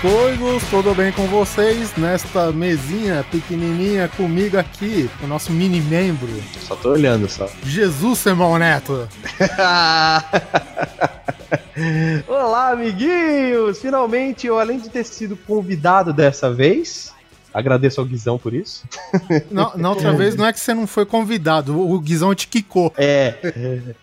coisas, tudo bem com vocês? Nesta mesinha pequenininha comigo aqui, o nosso mini membro. Só tô olhando só. Jesus, Simão Neto. Olá, amiguinhos! Finalmente, eu além de ter sido convidado dessa vez, Agradeço ao Guizão por isso. Não, na outra vez não é que você não foi convidado, o Guizão te quicou. É,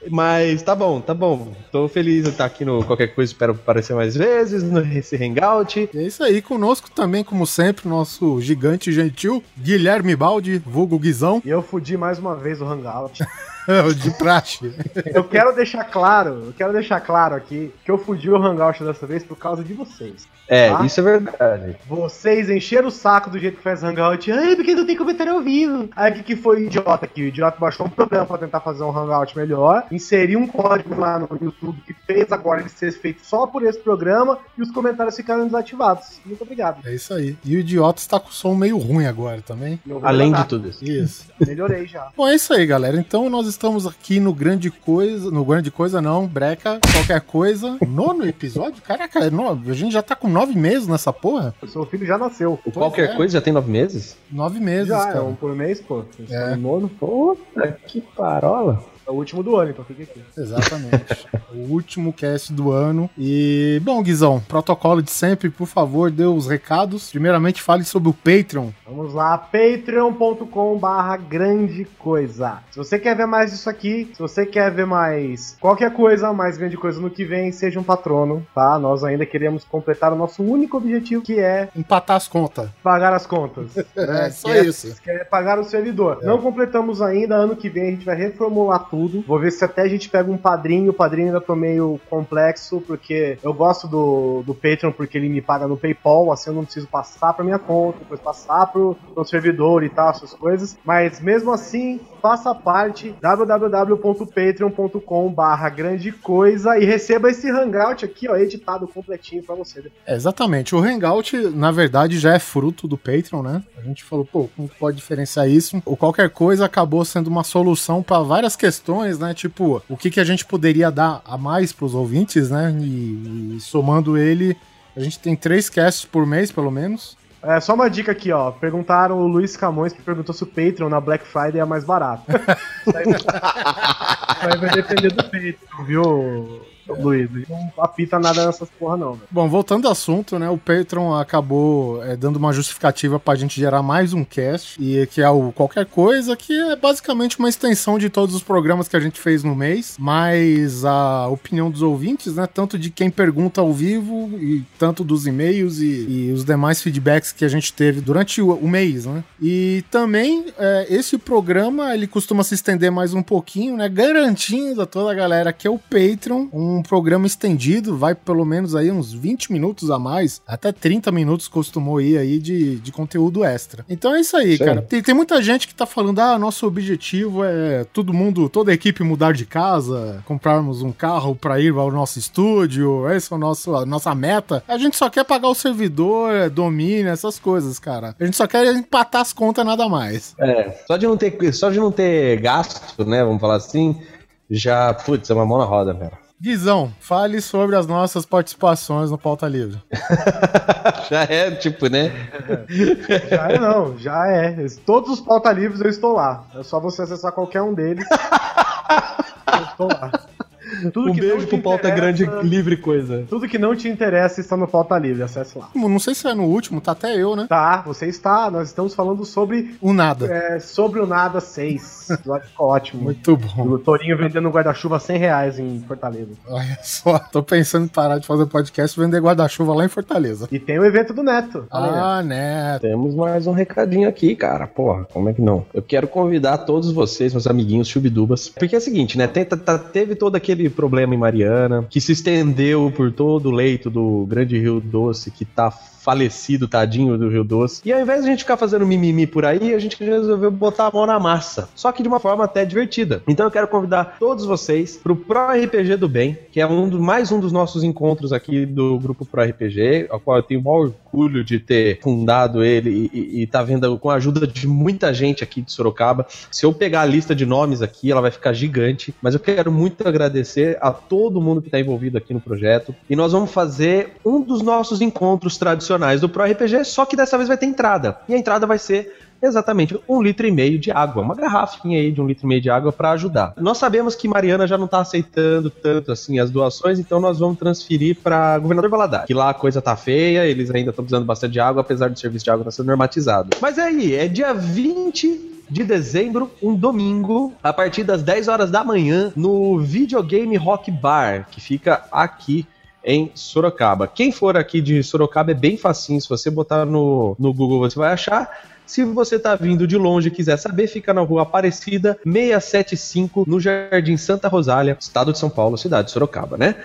mas tá bom, tá bom. Tô feliz de estar aqui no Qualquer Coisa, espero aparecer mais vezes, nesse Hangout. É isso aí, conosco também, como sempre, nosso gigante gentil, Guilherme Baldi, vulgo Guizão. E eu fudi mais uma vez o Hangout. de praxe. Eu quero deixar claro, eu quero deixar claro aqui que eu fudi o Hangout dessa vez por causa de vocês. É, tá? isso é verdade. Vocês encheram o saco do jeito que faz Hangout. Ai, porque não tem comentário ao vivo. Aí o que, que foi o idiota aqui? O idiota baixou um programa pra tentar fazer um Hangout melhor, inseriu um código lá no YouTube que fez agora ele ser feito só por esse programa e os comentários ficaram desativados. Muito obrigado. É isso aí. E o idiota está com o som meio ruim agora também. Além de tudo isso. Isso. Melhorei já. Bom, é isso aí, galera. Então nós estamos aqui no Grande Coisa. No Grande Coisa não, Breca, qualquer coisa. Nono episódio? Caraca, é a gente já tá com nove meses nessa porra? O seu filho já nasceu. O qualquer é. coisa já tem nove meses? Nove meses, já, cara. é um por mês, pô. É. Nono. Puta que parola. É o último do ano, então fica aqui. Exatamente. o último cast do ano. E, bom, Guizão, protocolo de sempre, por favor, dê os recados. Primeiramente, fale sobre o Patreon. Vamos lá, patreon.com barra grande coisa. Se você quer ver mais disso aqui, se você quer ver mais qualquer coisa, mais grande coisa no que vem, seja um patrono, tá? Nós ainda queremos completar o nosso único objetivo, que é... Empatar as contas. Pagar as contas. Né? é, só que isso. É, que é pagar o servidor. É. Não completamos ainda, ano que vem a gente vai reformular tudo tudo. Vou ver se até a gente pega um padrinho. O padrinho ainda tô meio complexo, porque eu gosto do, do Patreon porque ele me paga no PayPal, assim eu não preciso passar pra minha conta, depois passar pro, pro servidor e tal, essas coisas. Mas mesmo assim, faça parte www.patreon.com barra grande coisa e receba esse hangout aqui, ó, editado completinho pra você. É, exatamente. O hangout, na verdade, já é fruto do Patreon, né? A gente falou, pô, como pode diferenciar isso? O qualquer coisa acabou sendo uma solução para várias questões questões, né? Tipo, o que, que a gente poderia dar a mais para os ouvintes, né? E, e, somando ele, a gente tem três casts por mês, pelo menos. É, só uma dica aqui, ó. Perguntaram o Luiz Camões que perguntou se o Patreon na Black Friday é mais barato. Isso aí vai depender do Patreon, viu? Luiz. Não apita nada nessas porra, não. Bom, voltando ao assunto, né? O Patreon acabou é, dando uma justificativa pra gente gerar mais um cast, e que é o Qualquer Coisa, que é basicamente uma extensão de todos os programas que a gente fez no mês, mas a opinião dos ouvintes, né? Tanto de quem pergunta ao vivo, e tanto dos e-mails e, e os demais feedbacks que a gente teve durante o, o mês, né? E também, é, esse programa, ele costuma se estender mais um pouquinho, né? Garantindo a toda a galera que é o Patreon um um programa estendido, vai pelo menos aí uns 20 minutos a mais, até 30 minutos costumou ir aí de, de conteúdo extra. Então é isso aí, Sim. cara. Tem, tem muita gente que tá falando, ah, nosso objetivo é todo mundo, toda a equipe mudar de casa, comprarmos um carro para ir ao nosso estúdio, essa é o nosso, a nossa meta. A gente só quer pagar o servidor, é, domínio, essas coisas, cara. A gente só quer empatar as contas nada mais. É, só de não ter, só de não ter gasto, né, vamos falar assim, já, putz, é uma mão na roda, velho. Guizão, fale sobre as nossas participações no Pauta Livre. já é, tipo, né? Já é não, já é. Todos os Pauta Livres eu estou lá. É só você acessar qualquer um deles. eu estou lá. Tudo um beijo pro Pauta Grande Livre Coisa. Tudo que não te interessa está no Pauta Livre, acesse lá. Não sei se é no último, tá até eu, né? Tá, você está. Nós estamos falando sobre. O Nada. É, sobre o Nada 6. Ficou ótimo. Muito bom. O Torinho vendendo guarda-chuva 100 reais em Fortaleza. Olha só, tô pensando em parar de fazer podcast e vender guarda-chuva lá em Fortaleza. E tem o evento do Neto. Ah, Neto. Temos mais um recadinho aqui, cara. Porra, como é que não? Eu quero convidar todos vocês, meus amiguinhos chubidubas. Porque é o seguinte, né? Tem, tá, teve todo aquele problema em Mariana, que se estendeu por todo o leito do Grande Rio Doce, que tá falecido, tadinho do Rio Doce. E ao invés de a gente ficar fazendo mimimi por aí, a gente resolveu botar a mão na massa. Só que de uma forma até divertida. Então eu quero convidar todos vocês pro Pro RPG do Bem, que é um do, mais um dos nossos encontros aqui do grupo Pro RPG, ao qual eu tenho o maior orgulho de ter fundado ele e, e, tá vendo com a ajuda de muita gente aqui de Sorocaba. Se eu pegar a lista de nomes aqui, ela vai ficar gigante, mas eu quero muito agradecer a todo mundo que está envolvido aqui no projeto. E nós vamos fazer um dos nossos encontros tradicionais do Pro RPG, só que dessa vez vai ter entrada. E a entrada vai ser exatamente um litro e meio de água, uma garrafinha aí de um litro e meio de água para ajudar. Nós sabemos que Mariana já não está aceitando tanto assim as doações, então nós vamos transferir para Governador Valadares, que lá a coisa tá feia, eles ainda estão precisando bastante de água, apesar do serviço de água estar tá sendo normatizado. Mas é aí, é dia 20 de dezembro, um domingo, a partir das 10 horas da manhã, no Videogame Rock Bar, que fica aqui em Sorocaba. Quem for aqui de Sorocaba é bem facinho, se você botar no, no Google você vai achar. Se você está vindo de longe e quiser saber, fica na rua Aparecida 675, no Jardim Santa Rosália, estado de São Paulo, cidade de Sorocaba, né?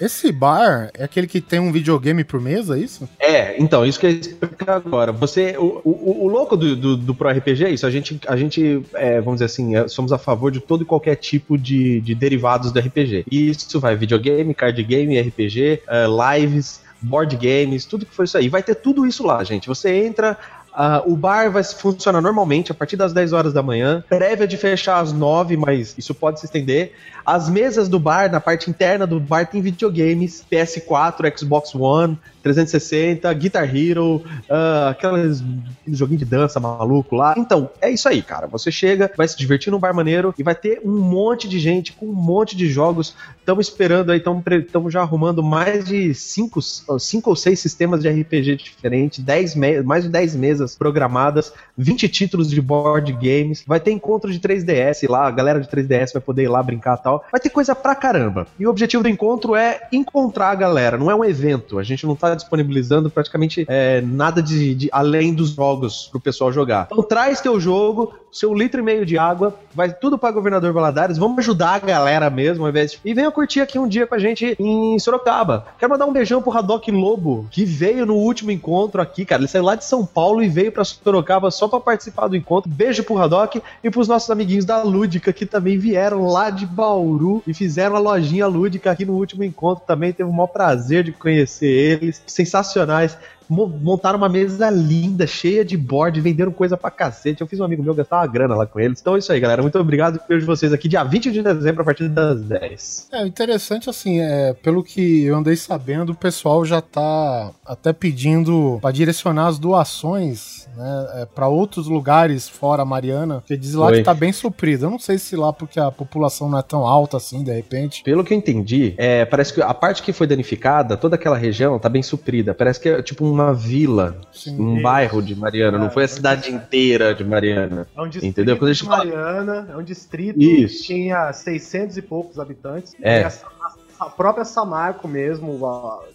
Esse bar é aquele que tem um videogame por mesa, é isso? É, então, isso que eu ia explicar agora. Você, o, o, o louco do, do, do, Pro RPG é isso. A gente, a gente é, vamos dizer assim, é, somos a favor de todo e qualquer tipo de, de derivados do RPG. E isso vai videogame, card game, RPG, uh, é, lives, board games, tudo que for isso aí. Vai ter tudo isso lá, gente. Você entra, Uh, o bar vai funcionar normalmente a partir das 10 horas da manhã. Prévia de fechar às 9, mas isso pode se estender. As mesas do bar, na parte interna do bar, tem videogames, PS4, Xbox One, 360, Guitar Hero, uh, aqueles joguinho de dança maluco lá. Então, é isso aí, cara. Você chega, vai se divertir num bar maneiro e vai ter um monte de gente com um monte de jogos. Estamos esperando aí, estamos já arrumando mais de 5 cinco, ou 6 sistemas de RPG diferentes, 10 mais de 10 mesas programadas, 20 títulos de board games. Vai ter encontro de 3DS lá, a galera de 3DS vai poder ir lá brincar e tal. Vai ter coisa pra caramba. E o objetivo do encontro é encontrar a galera, não é um evento. A gente não tá disponibilizando praticamente é, nada de, de, além dos jogos pro pessoal jogar. Então traz teu jogo, seu litro e meio de água, vai tudo para Governador Valadares, vamos ajudar a galera mesmo, ao invés de... E venha curtir aqui um dia com a gente em Sorocaba. Quero mandar um beijão pro Haddock Lobo, que veio no último encontro aqui, cara. Ele saiu lá de São Paulo e veio para Sorocaba só para participar do encontro. Beijo pro Haddock e pros nossos amiguinhos da Lúdica, que também vieram lá de Bauru e fizeram a lojinha Lúdica aqui no último encontro também. Teve o maior prazer de conhecer eles. Sensacionais montaram uma mesa linda, cheia de board, venderam coisa pra cacete. Eu fiz um amigo meu gastar uma grana lá com eles. Então é isso aí, galera. Muito obrigado. Vejo vocês aqui dia 20 de dezembro, a partir das 10. É, interessante assim, é, pelo que eu andei sabendo, o pessoal já tá até pedindo para direcionar as doações né, é, para outros lugares fora a Mariana, porque diz lá Oi. que tá bem suprido. Eu não sei se lá porque a população não é tão alta assim, de repente. Pelo que eu entendi, é, parece que a parte que foi danificada, toda aquela região tá bem suprida. Parece que é tipo um uma vila, Sim, um isso. bairro de Mariana, é, não foi a cidade inteira de Mariana. É um distrito entendeu? Quando a gente de Mariana, é um distrito isso. que tinha 600 e poucos habitantes. É. E a a própria Samarco mesmo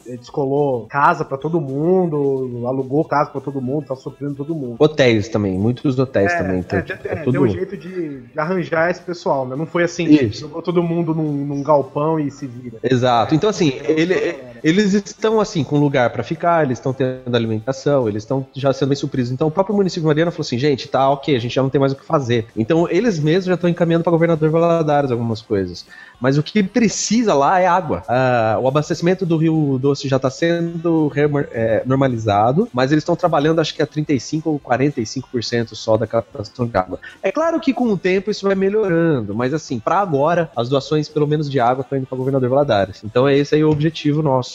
descolou casa para todo mundo, alugou casa para todo mundo, tá suprindo todo mundo. Hotéis também, muitos hotéis é, também. Então, é, tipo, é. Deu um jeito de, de, arranjar esse pessoal, né? Não foi assim, Isso. jogou todo mundo num, num, galpão e se vira. Exato. Então, assim, ele, eles estão, assim, com lugar para ficar, eles estão tendo alimentação, eles estão já sendo bem supridos. Então, o próprio município de Mariana falou assim, gente, tá ok, a gente já não tem mais o que fazer. Então, eles mesmos já estão encaminhando para governador Valadares algumas coisas. Mas o que precisa lá é água. Ah, o abastecimento do Rio Doce já está sendo é, normalizado, mas eles estão trabalhando acho que a 35% ou 45% só da captação de água. É claro que com o tempo isso vai melhorando, mas assim, para agora, as doações, pelo menos de água, estão indo para governador Valadares. Então é esse aí o objetivo nosso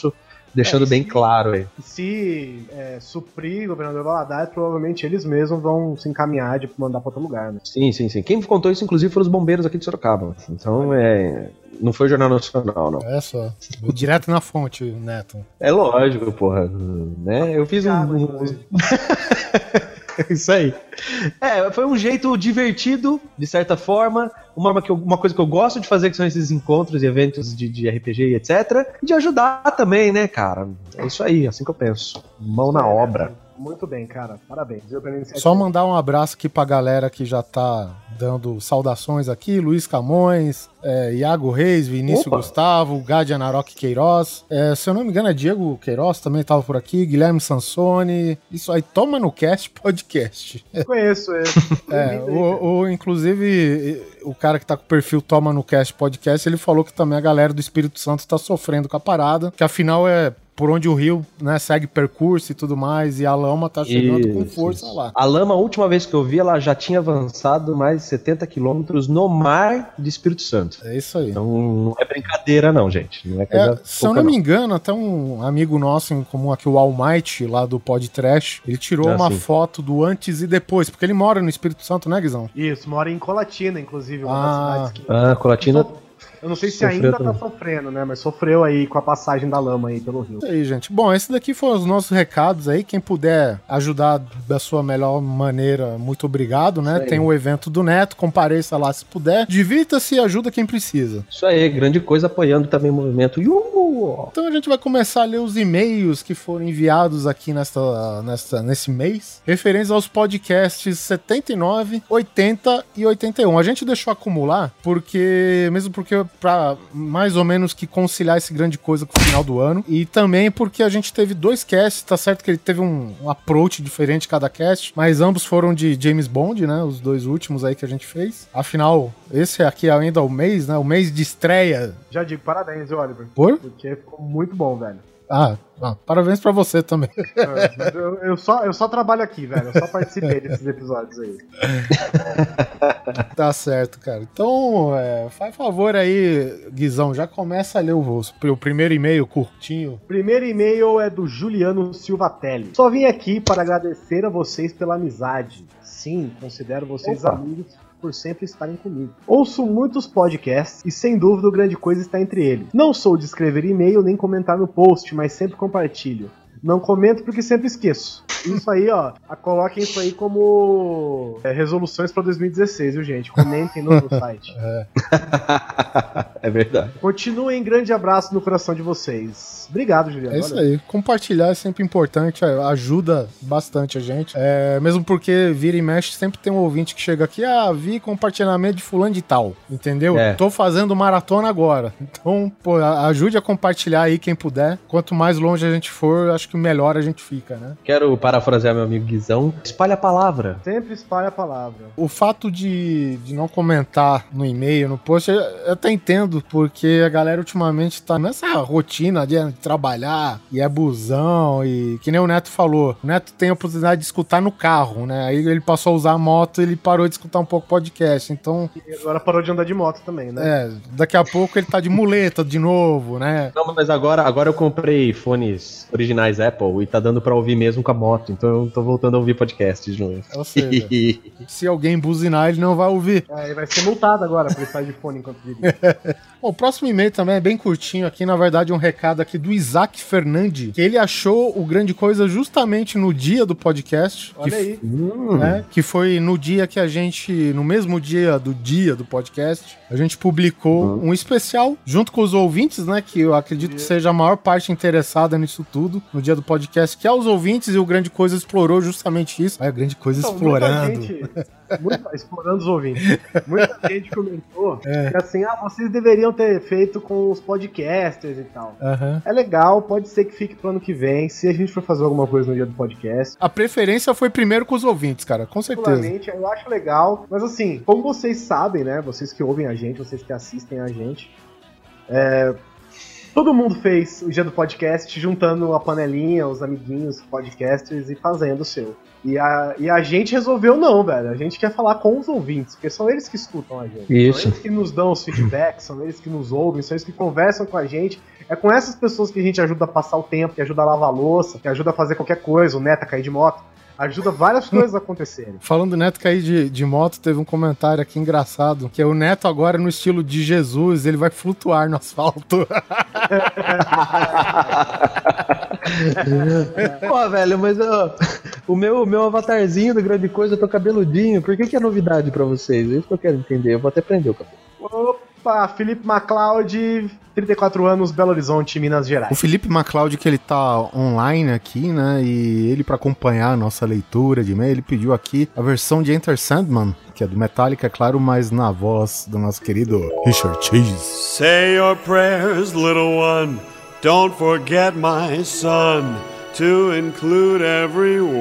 deixando é, bem se, claro aí. Se é, suprir o governador Valadares, provavelmente eles mesmos vão se encaminhar de mandar para outro lugar, né? Sim, sim, sim. Quem contou isso, inclusive, foram os bombeiros aqui de Sorocaba. Então, é. Não foi Jornal Nacional, não. É só. Direto na fonte, Neto. É lógico, porra. Né? Eu fiz um. Isso aí. É, foi um jeito divertido, de certa forma. Uma, uma coisa que eu gosto de fazer, que são esses encontros e eventos de, de RPG e etc. E de ajudar também, né, cara? É isso aí, assim que eu penso. Mão na obra. Muito bem, cara. Parabéns. Só mandar um abraço aqui pra galera que já tá dando saudações aqui. Luiz Camões, é, Iago Reis, Vinícius Opa. Gustavo, Gadi Anarok Queiroz. É, se eu não me engano, é Diego Queiroz também tava por aqui. Guilherme Sansoni. Isso aí, toma no cast podcast. Conheço ele. é, o, o, inclusive, o cara que tá com o perfil Toma no Cast Podcast, ele falou que também a galera do Espírito Santo tá sofrendo com a parada, que afinal é por onde o rio né, segue percurso e tudo mais, e a lama tá chegando Isso. com força lá. A lama, a última vez que eu vi, ela já tinha avançado mais de 70 quilômetros no mar de Espírito Santo. É isso aí. Então não é brincadeira, não, gente. Não é coisa é, se eu não, não, me engano, até um amigo nosso em comum aqui, o Almighty, lá do Pod Trash, ele tirou ah, uma sim. foto do antes e depois, porque ele mora no Espírito Santo, né, Guizão? Isso, mora em Colatina, inclusive. Uma ah, das cidades que... ah Colatina. Eu não sei se ainda tá também. tá sofrendo, né? Mas sofreu aí com a passagem da lama aí pelo rio. Isso aí, gente. Bom, esse daqui foram os nossos recados aí. Quem puder ajudar da sua melhor maneira, muito obrigado, né? Tem o evento do Neto, compareça lá se puder. Divirta-se e ajuda quem precisa. Isso aí, grande coisa apoiando também o movimento. Yuhu! Então a gente vai começar a ler os e-mails que foram enviados aqui nesta, nesta, nesse mês, referentes aos podcasts 79, 80 e 81. A gente deixou acumular porque, mesmo porque para mais ou menos que conciliar esse grande coisa com o final do ano. E também porque a gente teve dois casts, tá certo que ele teve um, um approach diferente cada cast, mas ambos foram de James Bond, né? Os dois últimos aí que a gente fez. Afinal, esse aqui é ainda o mês, né? O mês de estreia. Já digo parabéns, Oliver. Por? Porque ficou muito bom, velho. Ah, ah, parabéns pra você também. É, eu, eu, só, eu só trabalho aqui, velho. Eu só participei desses episódios aí. tá certo, cara. Então, é, faz favor aí, Guizão, já começa a ler o, o primeiro e-mail curtinho. Primeiro e-mail é do Juliano Silvatelli. Só vim aqui para agradecer a vocês pela amizade. Sim, considero vocês Opa. amigos por sempre estarem comigo. Ouço muitos podcasts e sem dúvida o grande coisa está entre eles. Não sou de escrever e-mail nem comentar no post, mas sempre compartilho. Não comento porque sempre esqueço. Isso aí, ó. Coloquem isso aí como é, resoluções para 2016, viu, gente? Comentem no, no site. É. é verdade. Continuem, grande abraço no coração de vocês. Obrigado, Juliano. É isso Olha. aí. Compartilhar é sempre importante, é, ajuda bastante a gente. É, mesmo porque vira e mexe, sempre tem um ouvinte que chega aqui, ah, vi compartilhamento de fulano de tal. Entendeu? É. Tô fazendo maratona agora. Então, pô, ajude a compartilhar aí quem puder. Quanto mais longe a gente for, acho que melhor a gente fica, né? Quero parafrasear meu amigo Guizão. Espalha a palavra. Sempre espalha a palavra. O fato de, de não comentar no e-mail, no post, eu até entendo, porque a galera ultimamente tá nessa rotina de trabalhar e é busão e que nem o Neto falou. O Neto tem a oportunidade de escutar no carro, né? Aí ele passou a usar a moto e ele parou de escutar um pouco podcast. Então. E agora parou de andar de moto também, né? É, daqui a pouco ele tá de muleta de novo, né? Não, mas agora, agora eu comprei fones originais Apple e tá dando pra ouvir mesmo com a moto. Então eu tô voltando a ouvir podcast de novo. Ou seja, se alguém buzinar, ele não vai ouvir. É, ele vai ser multado agora por estar de fone enquanto dirige. Bom, o próximo e-mail também é bem curtinho aqui, na verdade, um recado aqui do Isaac Fernandes, que ele achou o Grande Coisa justamente no dia do podcast. Olha que, aí. Né, que foi no dia que a gente, no mesmo dia do dia do podcast, a gente publicou uhum. um especial junto com os ouvintes, né, que eu acredito que seja a maior parte interessada nisso tudo, no dia do podcast, que é os ouvintes e o Grande Coisa explorou justamente isso. É, a Grande Coisa então, explorando. Gente, muita, explorando os ouvintes. Muita gente comentou é. que assim, ah, vocês deveriam ter feito com os podcasters e tal. Uhum. É legal, pode ser que fique pro ano que vem, se a gente for fazer alguma coisa no dia do podcast. A preferência foi primeiro com os ouvintes, cara, com certeza. Eu acho legal, mas assim, como vocês sabem, né, vocês que ouvem a gente, vocês que assistem a gente, é, Todo mundo fez o dia do podcast juntando a panelinha, os amiguinhos, podcasters e fazendo o seu. E a, e a gente resolveu não, velho. A gente quer falar com os ouvintes, porque são eles que escutam a gente. Isso. São eles que nos dão os feedbacks, são eles que nos ouvem, são eles que conversam com a gente. É com essas pessoas que a gente ajuda a passar o tempo, que ajuda a lavar a louça, que ajuda a fazer qualquer coisa, o Neto a cair de moto ajuda várias coisas a acontecerem. Falando do Neto cair de, de moto, teve um comentário aqui engraçado, que é o Neto agora no estilo de Jesus, ele vai flutuar no asfalto. Pô, velho, mas ó, o meu, meu avatarzinho do grande coisa, eu tô cabeludinho, por que, que é novidade pra vocês? É isso que eu quero entender, eu vou até prender o cabelo. Opa, Felipe MacLeod, 34 anos, Belo Horizonte, Minas Gerais. O Felipe MacLeod, que ele tá online aqui, né? E ele, para acompanhar a nossa leitura de e-mail, ele pediu aqui a versão de Enter Sandman, que é do Metallica, é claro, mas na voz do nosso querido Richard Chase. Say your prayers, little one. Don't forget my son to include everyone.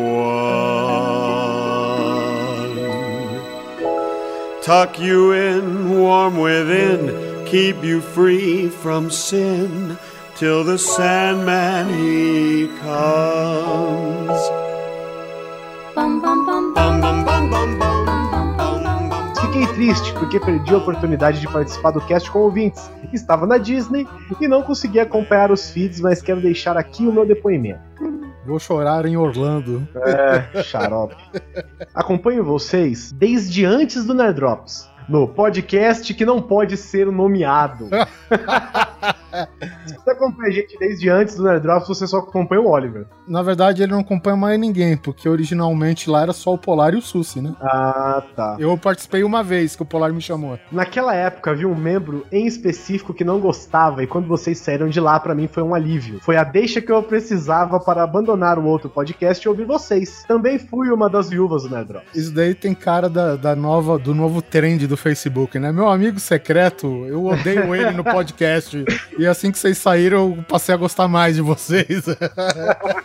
Tuck you in warm within, keep you free from sin, till the Sandman he comes. Fiquei triste porque perdi a oportunidade de participar do cast com ouvintes. Estava na Disney e não consegui acompanhar os feeds, mas quero deixar aqui o meu depoimento. Vou chorar em Orlando. É, xarope. Acompanho vocês desde antes do Nerdrops. No podcast que não pode ser nomeado. Se você acompanha a gente desde antes do Nerdrops, você só acompanha o Oliver. Na verdade, ele não acompanha mais ninguém, porque originalmente lá era só o Polar e o Susi, né? Ah, tá. Eu participei uma vez que o Polar me chamou. Naquela época havia um membro em específico que não gostava e quando vocês saíram de lá pra mim foi um alívio. Foi a deixa que eu precisava para abandonar o outro podcast e ouvir vocês. Também fui uma das viúvas do Nerdrops. Isso daí tem cara da, da nova, do novo trend do Facebook, né? Meu amigo secreto, eu odeio ele no podcast. E assim que vocês saíram, eu passei a gostar mais de vocês.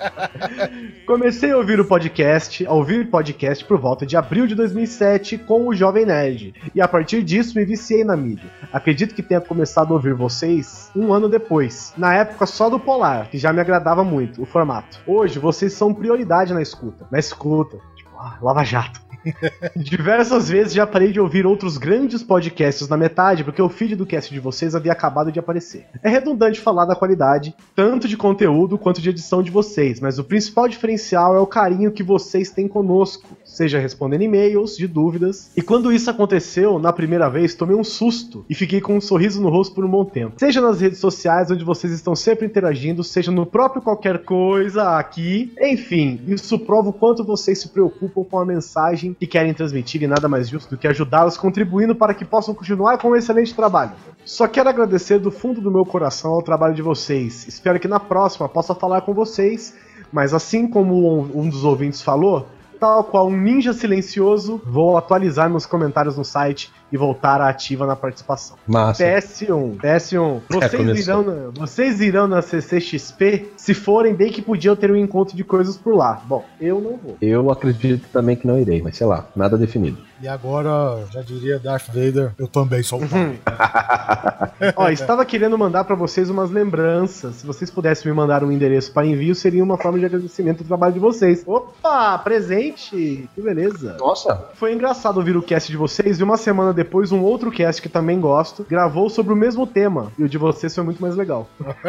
Comecei a ouvir o podcast, a ouvir podcast por volta de abril de 2007 com o Jovem Nerd. E a partir disso me viciei na mídia. Acredito que tenha começado a ouvir vocês um ano depois. Na época só do Polar, que já me agradava muito, o formato. Hoje vocês são prioridade na escuta. Na escuta. Tipo, ah, Lava Jato. Diversas vezes já parei de ouvir outros grandes podcasts na metade porque o feed do cast de vocês havia acabado de aparecer. É redundante falar da qualidade, tanto de conteúdo quanto de edição de vocês, mas o principal diferencial é o carinho que vocês têm conosco, seja respondendo e-mails, de dúvidas. E quando isso aconteceu, na primeira vez, tomei um susto e fiquei com um sorriso no rosto por um bom tempo. Seja nas redes sociais, onde vocês estão sempre interagindo, seja no próprio qualquer coisa aqui. Enfim, isso prova o quanto vocês se preocupam com a mensagem que querem transmitir e nada mais justo do que ajudá-los contribuindo para que possam continuar com um excelente trabalho. Só quero agradecer do fundo do meu coração ao trabalho de vocês. Espero que na próxima possa falar com vocês, mas assim como um- dos ouvintes falou, tal qual um ninja silencioso, vou atualizar meus comentários no site e voltar à ativa na participação. Massa. PS1, PS1. Vocês, começou. irão na, vocês irão na CCXP? Se forem, bem que podiam ter um encontro de coisas por lá. Bom, eu não vou. Eu acredito também que não irei, mas sei lá, nada definido. e agora, já diria Darth Vader, eu também sou o pai. Ó, estava querendo mandar pra vocês umas lembranças. Se vocês pudessem me mandar um endereço para envio, seria uma forma de agradecimento do trabalho de vocês. Opa, presente! Que beleza. Nossa, Foi engraçado ouvir o cast de vocês e uma semana depois um outro cast que também gosto gravou sobre o mesmo tema. E o de vocês foi muito mais legal.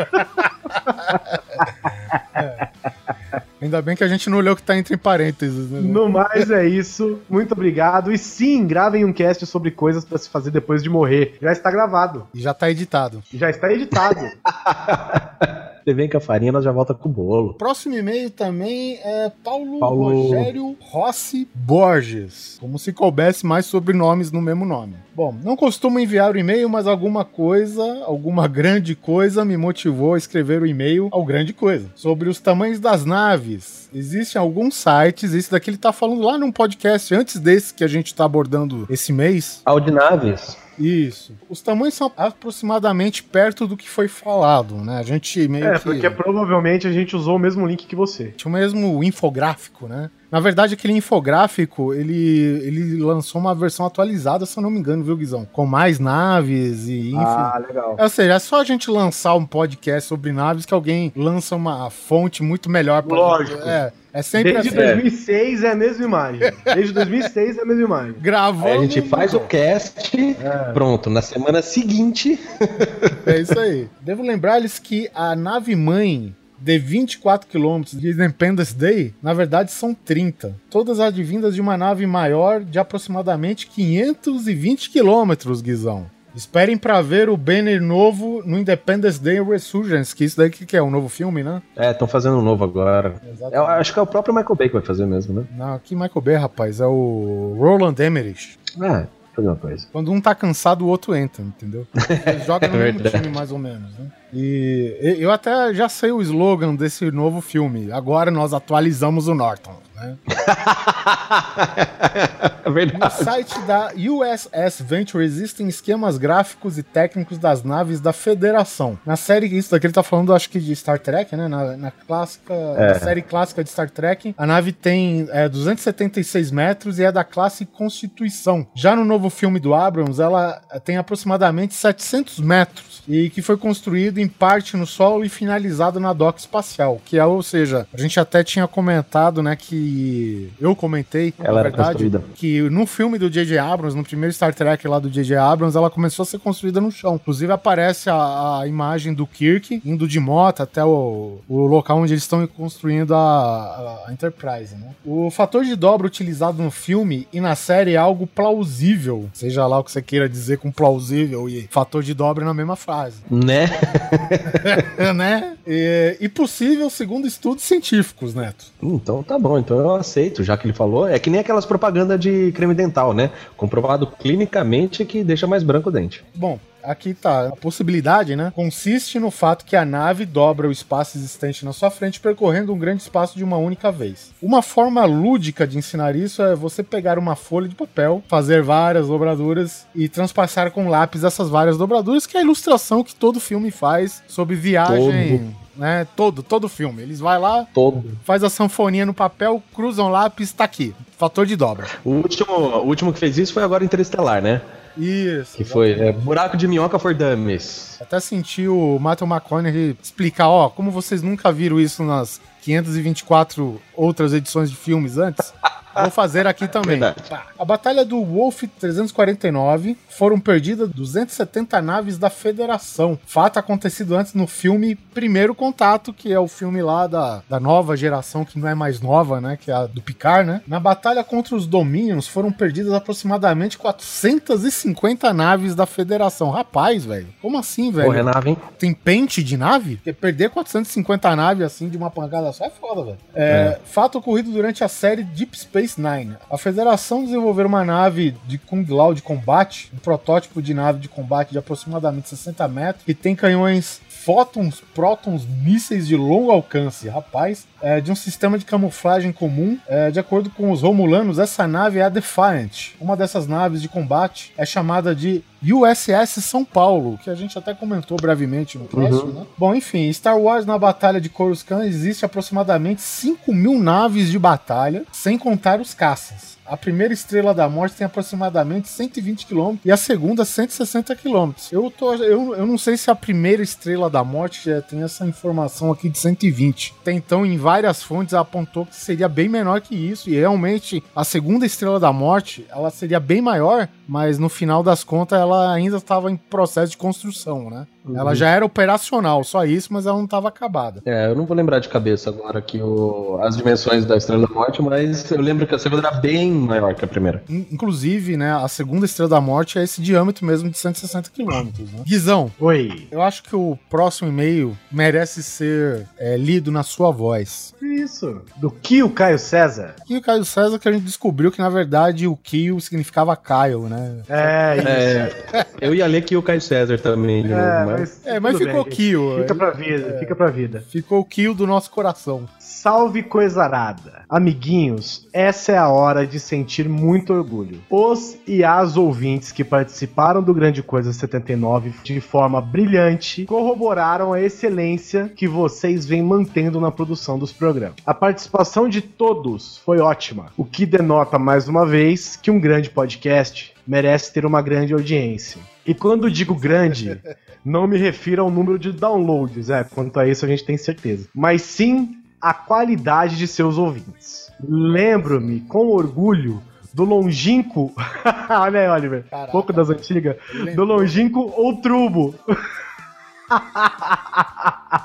Ainda bem que a gente não olhou o que tá entre parênteses, né? No mais é isso. Muito obrigado. E sim, gravem um cast sobre coisas pra se fazer depois de morrer. Já está gravado. E já tá editado. Já está editado. você vem com a farinha, nós já volta com o bolo. Próximo e-mail também é Paulo, Paulo- Rogério Rossi Borges. Como se coubesse mais sobrenomes no mesmo nome. Bom, não costumo enviar o e-mail, mas alguma coisa, alguma grande coisa me motivou a escrever o e-mail ao grande coisa. Sobre os tamanhos das naves. Existem alguns sites, esse daqui ele tá falando lá num podcast antes desse que a gente tá abordando esse mês. Audinaves. Isso. Os tamanhos são aproximadamente perto do que foi falado, né? A gente meio É, que... porque provavelmente a gente usou o mesmo link que você. Tinha o mesmo infográfico, né? Na verdade, aquele infográfico, ele, ele lançou uma versão atualizada, se eu não me engano, viu, Guizão? Com mais naves e enfim. Ah, legal. Ou seja, é só a gente lançar um podcast sobre naves que alguém lança uma fonte muito melhor pra Lógico. gente. É, é sempre Desde assim. 2006 é a mesma imagem. Desde 2006 é a mesma imagem. Gravou. Aí a gente faz o cast, pronto, na semana seguinte. É isso aí. Devo lembrar-lhes que a nave mãe de 24 km de Independence Day, na verdade são 30. Todas advindas de uma nave maior de aproximadamente 520 km, Guizão. Esperem pra ver o banner novo no Independence Day Resurgence, que isso daí que que é um novo filme, né? É, estão fazendo um novo agora. Exatamente. Eu acho que é o próprio Michael Bay que vai fazer mesmo, né? Não, que Michael Bay, rapaz, é o Roland Emmerich. É, fazer uma coisa. Quando um tá cansado, o outro entra, entendeu? Ele joga no É mesmo verdade. time, mais ou menos, né? E eu até já sei o slogan desse novo filme. Agora nós atualizamos o Norton, né? É No verdade. site da USS Venture existem esquemas gráficos e técnicos das naves da Federação. Na série, isso daqui ele tá falando, acho que de Star Trek, né? Na, na clássica, na série clássica de Star Trek, a nave tem é, 276 metros e é da classe Constituição. Já no novo filme do Abrams, ela tem aproximadamente 700 metros e que foi construído em parte no solo e finalizado na dock espacial, que é, ou seja, a gente até tinha comentado, né, que eu comentei, Ela era construída. que no filme do J.J. Abrams, no primeiro Star Trek lá do J.J. Abrams, ela começou a ser construída no chão. Inclusive aparece a, a imagem do Kirk indo de moto até o, o local onde eles estão construindo a, a- a Enterprise, né? O fator de dobra utilizado no filme e na série é algo plausível, seja lá o que você queira dizer com plausível e fator de dobra na mesma frase Né? né? E, e possível segundo estudos científicos, Neto. Então tá bom, então eu aceito, já que ele falou. É que nem aquelas propagandas de creme dental, né? Comprovado clinicamente que deixa mais branco o dente. Bom, aqui tá. A possibilidade, né? Consiste no fato que a nave dobra o espaço existente na sua frente, percorrendo um grande espaço de uma única vez. Uma forma lúdica de ensinar isso é você pegar uma folha de papel, fazer várias dobraduras e transpassar com lápis essas várias dobraduras, que é a ilustração que todo filme faz sobre viagem. Né, todo, todo filme. Eles vai lá, Todo. faz a sanfoninha no papel, cruzam lápis, tá aqui. Fator de dobra. O último, o último que fez isso foi agora Interestelar, né? Isso. Que foi é, Buraco de Minhoca for Dummies. Até senti o Matthew McConaughey explicar, ó, como vocês nunca viram isso nas 524 outras edições de filmes antes, vou fazer aqui também. Pá. A batalha do Wolf 349 foram perdidas 270 naves da Federação. Fato acontecido antes no filme Primeiro Contato, que é o filme lá da, da nova geração, que não é mais nova, né? Que é a do Picard, né? Na batalha contra os Dominions foram perdidas aproximadamente 450 naves da Federação. Rapaz, velho, como assim, velho? Porra, é nave, hein? tem pente de nave? Porque perder 450 naves assim de uma pancada só é foda, velho. É, Fato ocorrido durante a série Deep Space Nine. A Federação desenvolveu uma nave de Kung Lao de combate, um protótipo de nave de combate de aproximadamente 60 metros, que tem canhões fótons, prótons, mísseis de longo alcance. Rapaz, é, de um sistema de camuflagem comum. É, de acordo com os romulanos, essa nave é a Defiant. Uma dessas naves de combate é chamada de USS São Paulo, que a gente até comentou brevemente no cast, né? Bom, enfim, Star Wars na Batalha de Coruscant existe aproximadamente 5 mil naves de batalha, sem contar os caças. A primeira Estrela da Morte tem aproximadamente 120 km e a segunda 160 km. Eu, tô, eu, eu não sei se a primeira Estrela da Morte já tem essa informação aqui de 120. Até então, em várias fontes, apontou que seria bem menor que isso e realmente a segunda Estrela da Morte ela seria bem maior, mas no final das contas ela ainda estava em processo de construção, né? Ela já era operacional, só isso, mas ela não estava acabada. É, eu não vou lembrar de cabeça agora aqui o, as dimensões da Estrela da Morte, mas eu lembro que a segunda era bem maior que a primeira. In- Inclusive, né, a segunda Estrela da Morte é esse diâmetro mesmo de 160 quilômetros, né? Guizão, Oi. eu acho que o próximo e-mail merece ser é, lido na sua voz. Que isso? Do Kio Caio César? E o Caio César que a gente descobriu que, na verdade, o Kio significava Caio, né? É, isso. É, eu ia ler que o Caio César também, de novo, É, mas... É, mas ficou bem, Kio. Fica pra vida, fica pra vida. Ficou Kio do nosso coração. Salve coisa arada. Amiguinhos, essa é a hora de sentir muito orgulho. Os e as ouvintes que participaram do Grande Coisa 79 de forma brilhante corroboraram a excelência que vocês vêm mantendo na produção dos programas. A participação de todos foi ótima, o que denota mais uma vez que um grande podcast merece ter uma grande audiência. E quando digo grande, não me refiro ao número de downloads, é, quanto a isso a gente tem certeza, mas sim a qualidade de seus ouvintes. Lembro-me com orgulho do longínquo. Olha aí, Oliver. Caraca. Pouco das antigas. Do longínquo Outrubo.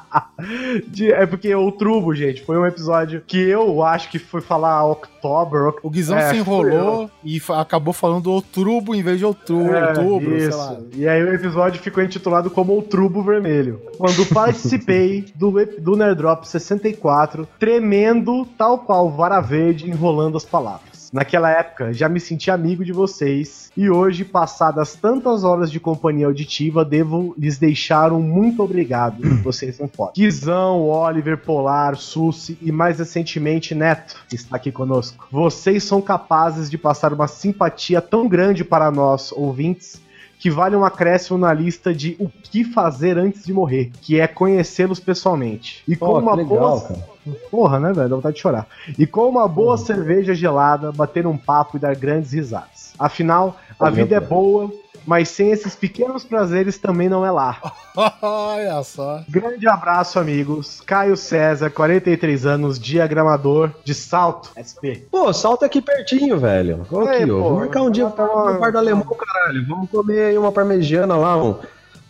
De- é porque Outrubo, gente, foi um episódio que eu acho que foi falar October. oc- O Guizão É, se enrolou e acabou falando outubro em vez de outubro, É, outubro, isso. E aí o episódio ficou intitulado como Outrubo Vermelho. Quando participei do, do Nerdrop 64, tremendo tal qual vara verde enrolando as palavras. Naquela época, já me senti amigo de vocês e hoje, passadas tantas horas de companhia auditiva, devo lhes deixar um muito obrigado. Vocês são foda. Guizão, Oliver, Polar, Susi e mais recentemente Neto está aqui conosco. Vocês são capazes de passar uma simpatia tão grande para nós, ouvintes, que vale um acréscimo na lista de o que fazer antes de morrer, que é conhecê-los pessoalmente. E Pô, como uma que legal, boa. cara. Porra, né, velho? Dá vontade de chorar. E com uma boa cerveja gelada, bater um papo e dar grandes risadas. Afinal, a vida é cara. boa, mas sem esses pequenos prazeres também não é lá. Olha só. Grande abraço, amigos. Caio César, 43 anos, diagramador de salto. SP. Pô, salta aqui pertinho, velho. Aí, aqui, ó. pô, Vamos marcar um dia pra no bar do alemão, caralho. Vamos comer aí uma parmegiana lá, um-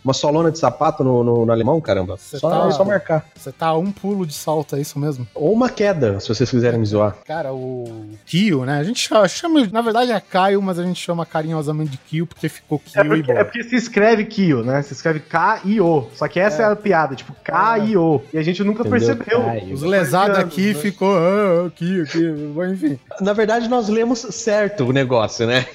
uma solona de sapato no, no- no alemão, caramba. Só, tá- só marcar. Você tá a um pulo de salto, é isso mesmo? Ou uma queda, se vocês quiserem me zoar. Cara, o Kio, né? A gente chama, chama- na verdade é Caio, mas a gente chama carinhosamente de Kio porque ficou Kio É e porque, bom. é porque se escreve Kio, né? Se escreve K-I-O. Só que essa é, a piada, tipo K-I-O. E a gente nunca Entendeu? percebeu. Caio. Os lesados aqui né? ficou ah, Kio, Kio, enfim. Na verdade, nós lemos certo o negócio, né?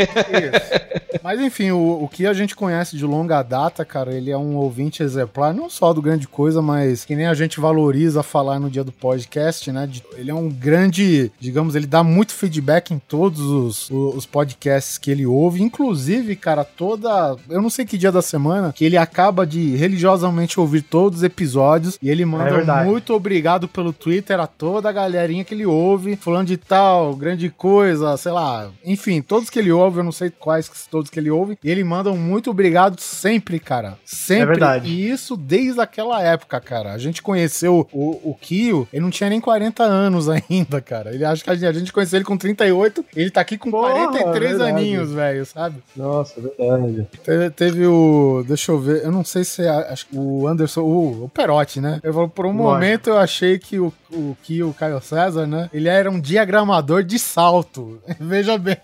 Mas enfim, o, o que a gente conhece de longa data, cara, ele é um ouvinte exemplar, não só do Grande Coisa, mas que nem a gente valoriza falar no dia do podcast, né? ele é um grande, digamos, ele dá muito feedback em todos os, os podcasts que ele ouve, inclusive, cara, toda. Eu não sei que dia da semana, que ele acaba de religiosamente ouvir todos os episódios e ele manda É muito obrigado pelo Twitter a toda a galerinha que ele ouve, falando de tal, grande coisa, sei lá. Enfim, todos que ele ouve, eu não sei quais todos que ele ouve, e ele manda um muito obrigado sempre, cara. Sempre. É verdade. E isso desde aquela época, cara. A gente conheceu o, o Kio, ele não tinha nem 40 anos ainda, cara. Ele acha que a gente, a gente conheceu ele com 38, ele tá aqui com Porra, 43 verdade. aninhos, velho, sabe? Nossa, verdade. Teve, teve o. Deixa eu ver. Eu não sei se é. Acho que o Anderson. O, o Perotti, né? Eu falo, por um Lógico. momento eu achei que o, o que o Caio César, né? Ele era um diagramador de salto. Veja bem.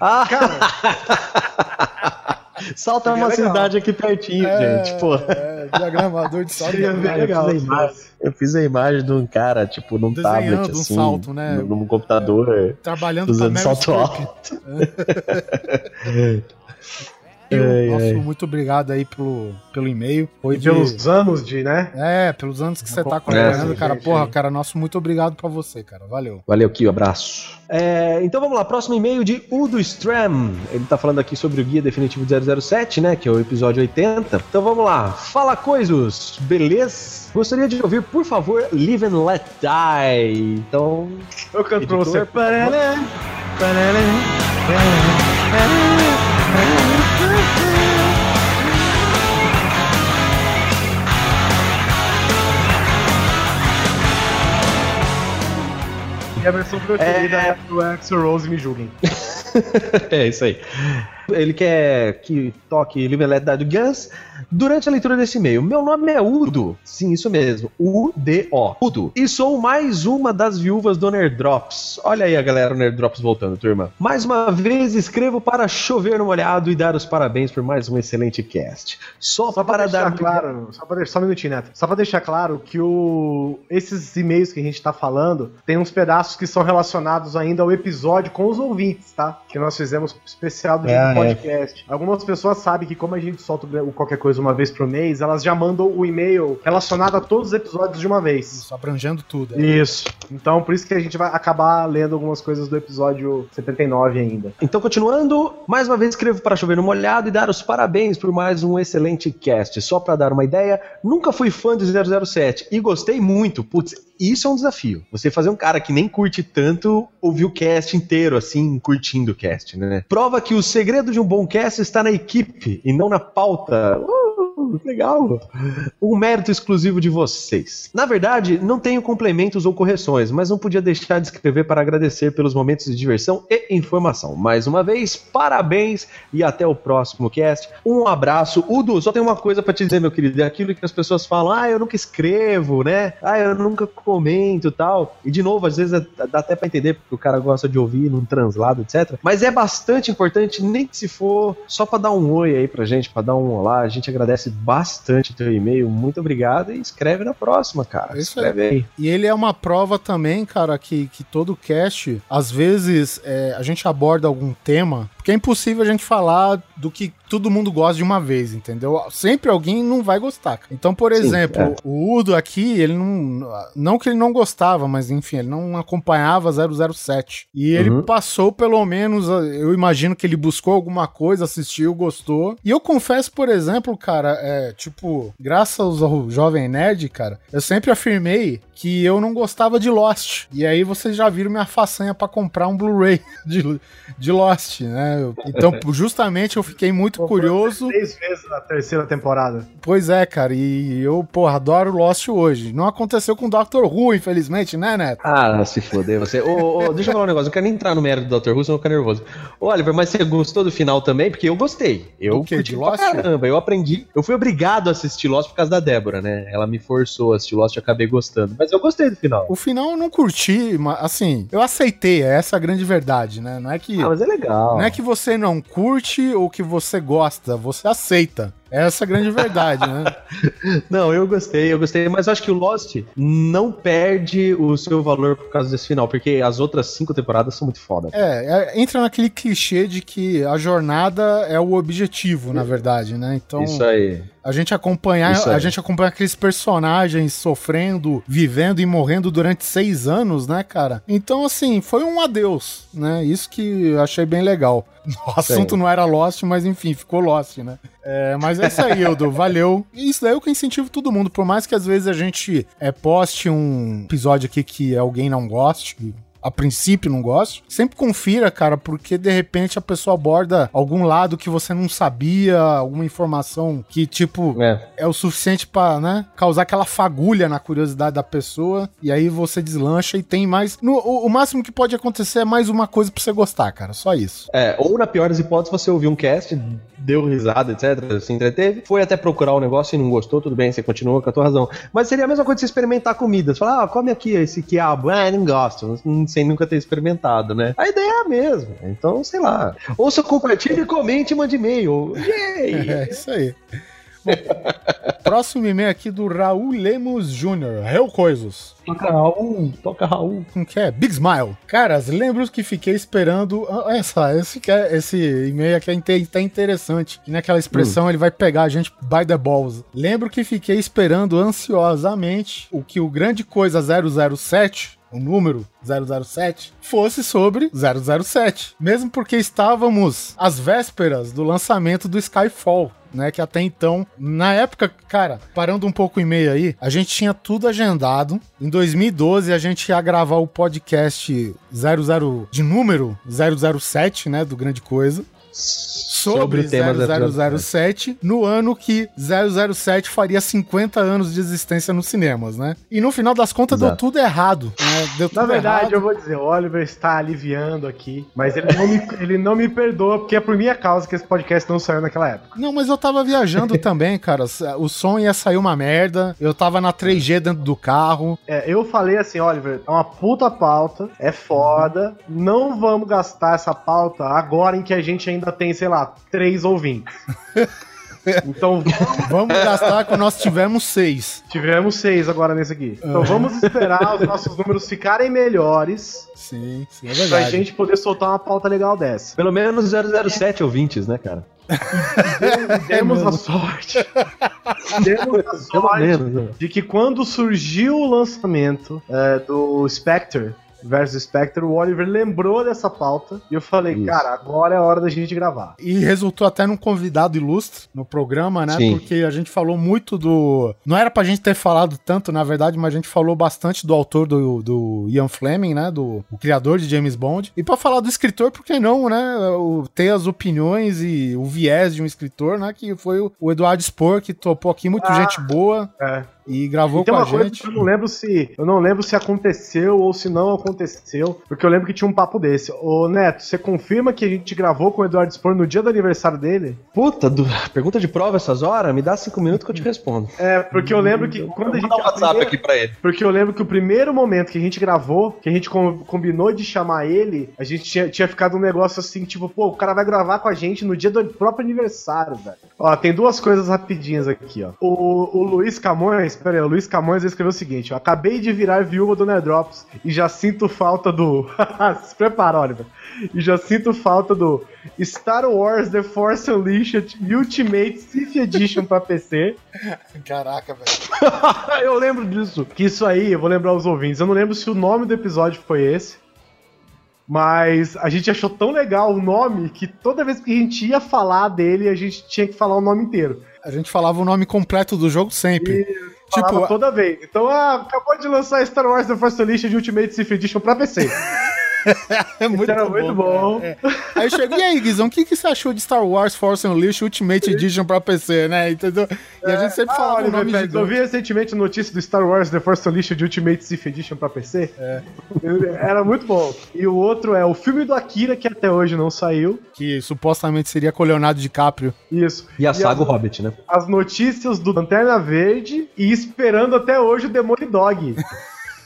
Ah, Cara, salta Seria uma legal. cidade aqui pertinho, É, gente. Pô. é, diagramador de salto. Seria bem Cara, legal. Eu fiz, a imagem, eu fiz a imagem de um cara, tipo, num Desenhando tablet, um assim, salto, né? num, computador, Trabalhando usando salto alto. Ai, nosso muito obrigado aí pelo, pelo e-mail. Foi E de- pelos anos de, né? É, pelos anos que você tá acompanhando, acompanhando, cara. gente, Porra, aí. cara, nosso muito obrigado pra você, cara. Valeu. Valeu, Kio, abraço. É, então vamos lá, próximo e-mail de Udo Stram. Ele tá falando aqui sobre o Guia Definitivo de 007, né? Que é o episódio 80. Então vamos lá. Fala coisas, beleza? Gostaria de ouvir, por favor, Live and Let Die. Então. Eu canto pra você. por favor. E a versão preferida é, do Axel Rose, me julguem. é isso aí. Ele quer que toque Live Let Die do Guns durante a leitura desse e-mail. Meu nome é Udo. Sim, isso mesmo. U-D-O. Udo. E sou mais uma das viúvas do Nerdrops. Olha aí a galera do Nerdrops voltando, turma. Mais uma vez escrevo para chover no molhado e dar os parabéns por mais um excelente cast. Só, Só para deixar dar claro, só, pra deixar, só um minutinho, Neto. Só pra deixar claro que o, esses e-mails que a gente tá falando tem uns pedaços que são relacionados ainda ao episódio com os ouvintes, tá? Que nós fizemos especial do do é. podcast. Algumas pessoas sabem que, como a gente solta o qualquer coisa uma vez por mês, elas já mandam o e-mail relacionado a todos os episódios de uma vez. Isso, abrangendo tudo. é. Isso. Então, por isso que a gente vai acabar lendo algumas coisas do episódio 79 ainda. Então, continuando, mais uma vez escrevo para chover no molhado e dar os parabéns por mais um excelente cast. Só para dar uma ideia, nunca fui fã de 007 e gostei muito. Putz, isso é um desafio. Você fazer um cara que nem curte tanto ouvir o cast inteiro, assim, curtindo o cast, né? Prova que o segredo de um bom cast está na equipe e não na pauta. Uh, legal. Um mérito exclusivo de vocês. Na verdade, não tenho complementos ou correções, mas não podia deixar de escrever para agradecer pelos momentos de diversão e informação. Mais uma vez, parabéns e até o próximo cast. Um abraço. Udo, só tem uma coisa para te dizer, meu querido. É aquilo que as pessoas falam: ah, eu nunca escrevo, né? Ah, eu nunca comento tal. E de novo, às vezes é- dá até para entender porque o cara gosta de ouvir num translado, etc. Mas é bastante importante, nem que se for só para dar um oi aí pra gente, para dar um olá. A gente agradece bastante teu e-mail. Muito obrigado e escreve na próxima, cara. É isso escreve aí. E ele é uma prova também, cara, que, que todo cast, às vezes, é, a gente aborda algum tema, porque é impossível a gente falar do que todo mundo gosta de uma vez, entendeu? Sempre alguém não vai gostar. Então, por Sim, exemplo, é. o Udo aqui, ele não. Não que ele não gostava, mas enfim, ele não acompanhava 007. E ele Uhum. passou, pelo menos, eu imagino que ele buscou alguma coisa, assistiu, gostou. E eu confesso, por exemplo, cara, é tipo, graças ao Jovem Nerd, cara, eu sempre afirmei que eu não gostava de Lost. E aí vocês já viram minha façanha pra comprar um Blu-ray de, de Lost, né? Então, justamente eu fiquei muito curioso. Três vezes na terceira temporada. Pois é, cara, e eu, porra, adoro Lost hoje. Não aconteceu com o Doctor Who, infelizmente, né, Neto? Ah, se foder você. Ô, ô, deixa eu falar um negócio, eu quero nem entrar no mérito do Dr. Who, senão eu fico nervoso. Ô, Oliver, mas você gostou do final também? Porque eu gostei. Eu Do quê? De Lost? Caramba, eu aprendi. Eu fui obrigado a assistir Lost por causa da Débora, né? Ela me forçou a assistir Lost e acabei gostando. Mas eu gostei do final. O final eu não curti, mas assim, eu aceitei, é essa a grande verdade, né? Não é que, Ah, mas é legal. não é que você não curte ou que você gosta, você aceita. Essa é a grande verdade, né? Não, eu gostei, eu gostei, mas acho que o Lost não perde o seu valor por causa desse final, porque as outras cinco temporadas são muito foda. É, é, entra naquele clichê de que a jornada é o objetivo, na verdade, né? Então, Isso aí. a gente acompanhar, a gente acompanha aqueles personagens sofrendo, vivendo e morrendo durante seis anos, né, cara? Então, assim, foi um adeus, né? Isso que eu achei bem legal. O assunto não era Lost, mas enfim, ficou Lost, né? É, mas é isso aí, Ildo. Valeu. E isso daí é o que incentivo todo mundo. Por mais que às vezes a gente é, poste um episódio aqui que alguém não goste, a princípio não goste, sempre confira, cara, porque de repente a pessoa aborda algum lado que você não sabia, alguma informação que, tipo, É. é o suficiente pra, né, causar aquela fagulha na curiosidade da pessoa, e aí você deslancha e tem mais. no- o, o máximo que pode acontecer é mais uma coisa pra você gostar, cara. Só isso. É, ou na pior das hipóteses, você ouviu um cast, deu risada, etc, se entreteve, foi até procurar o negócio e não gostou, tudo bem, você continua com a tua razão. Mas seria a mesma coisa de você experimentar comida. Você fala, ah, come aqui esse quiabo. Ah, não gosto, não- sem nunca ter experimentado, né? A ideia é a mesma. Então, sei lá. Ouça, compartilhe, comente e mande e-mail. Yay! É isso aí. Bom, próximo e-mail aqui do Raul Lemos Jr. Real Coisas. Toca Raul, toca Raul. Como que é? Big Smile. Caras, lembro que fiquei esperando. ah, Olha só, esse, que é- esse e-mail aqui é inte- tá interessante. E naquela expressão ele vai pegar a gente by the balls. Lembro que fiquei esperando ansiosamente o que o grande coisa 007 o número 007 fosse sobre 007. Mesmo porque estávamos às vésperas do lançamento do Skyfall. Né, que até então, na época, cara, parando um pouco o e-mail aí, a gente tinha tudo agendado. Em 2012, a gente ia gravar o podcast 00 de número 007, né, do Grande Coisa sobre, o tema 007 no ano que 007 faria 50 anos de existência nos cinemas, né? E no final das contas deu Exato. tudo errado, né? Deu tudo Na verdade, errado. eu vou dizer, o Oliver está aliviando aqui, mas ele não, me, ele não me perdoa, porque é por minha causa que esse podcast não saiu naquela época. Não, mas eu tava viajando também, cara. O som ia sair uma merda. Eu tava na 3G dentro do carro. É, eu falei assim, Oliver, é uma puta pauta, é foda, não vamos gastar essa pauta agora em que a gente ainda tem, sei lá, três ouvintes. Então, Vamos gastar quando nós tivermos seis. tivemos seis agora nesse aqui. Então vamos esperar os nossos números ficarem melhores Sim, sim, é pra verdade. gente poder soltar uma pauta legal dessa. Pelo menos 007 ouvintes, né, cara? Demos a sorte. Demos a sorte menos. né? de que quando surgiu o lançamento é, do Spectre versus Spectre, o Oliver lembrou dessa pauta e eu falei, Isso. cara, agora é a hora da gente gravar. E resultou até num convidado ilustre no programa, né? Sim. Porque a gente falou muito do. Não era pra gente ter falado tanto, na verdade, mas a gente falou bastante do autor do, do Ian Fleming, né? Do o criador de James Bond. E pra falar do escritor, por que não, né? O, ter as opiniões e o viés de um escritor, né? Que foi o, o Eduardo Spor, que topou aqui, muito Ah. gente boa. É. e gravou E tem com a uma coisa gente. que eu não lembro se. Eu não lembro se aconteceu ou se não aconteceu. Porque eu lembro que tinha um papo desse. Ô Neto, você confirma que a gente gravou com o Eduardo Spor no dia do aniversário dele? Puta, du- pergunta de prova essas horas? Me dá cinco minutos que eu te respondo. É, porque eu lembro que quando a Vou gente. dar um WhatsApp primeira- aqui pra ele. Porque eu lembro que o primeiro momento que a gente gravou, que a gente com- combinou de chamar ele, a gente tinha, tinha ficado um negócio assim, tipo, pô, o cara vai gravar com a gente no dia do próprio aniversário, velho. Ó, tem duas coisas rapidinhas aqui, ó. O, o Luiz Camões, pera aí, o Luiz Camões escreveu o seguinte, ó. Acabei de virar viúva do Nerdrops e já sinto falta do... Se prepara, Oliver. E já sinto falta do Star Wars The Force Unleashed Ultimate Sith Edition pra PC. Caraca, velho. eu lembro disso. Que isso aí, eu vou lembrar os ouvintes. Eu não lembro se o nome do episódio foi esse. Mas a gente achou tão legal o nome que toda vez que a gente ia falar dele, a gente tinha que falar o nome inteiro. A gente falava o nome completo do jogo sempre. Tipo, toda vez. Então, ah, acabou de lançar Star Wars The Force Unleashed Ultimate Sith Edition pra PC. é muito era bom. muito bom. É. Aí chegou, e aí, Guizão, o que, que você achou de Star Wars Force Unleashed Ultimate Edition pra PC, né? Entendeu? E a gente sempre Ah, falava o nome Pérez, eu gigante. vi recentemente a notícia do Star Wars The Force Unleashed Ultimate Sith Edition pra PC. É. Era muito bom. E o outro é o filme do Akira, que até hoje não saiu. Que supostamente seria com Leonardo DiCaprio. Isso. E a saga as- Hobbit, né? as notícias do Lanterna Verde e esperando até hoje o Demônio Dog.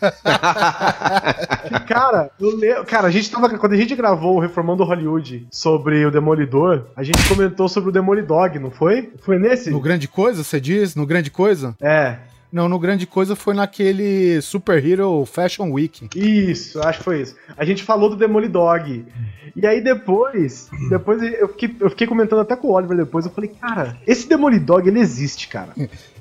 cara, eu le... cara, a gente tava. Quando a gente gravou o Reformando Hollywood sobre o Demolidor, a gente comentou sobre o Demônio Dog, não foi? Foi nesse? No Grande Coisa, você diz? No Grande Coisa? É. Não, no Grande Coisa foi naquele Super Hero Fashion Week. Isso, acho que foi isso. A gente falou do Demolidog. E aí depois, depois eu fiquei, eu fiquei comentando até com o Oliver depois, eu falei, cara, esse Demolidog ele existe, cara.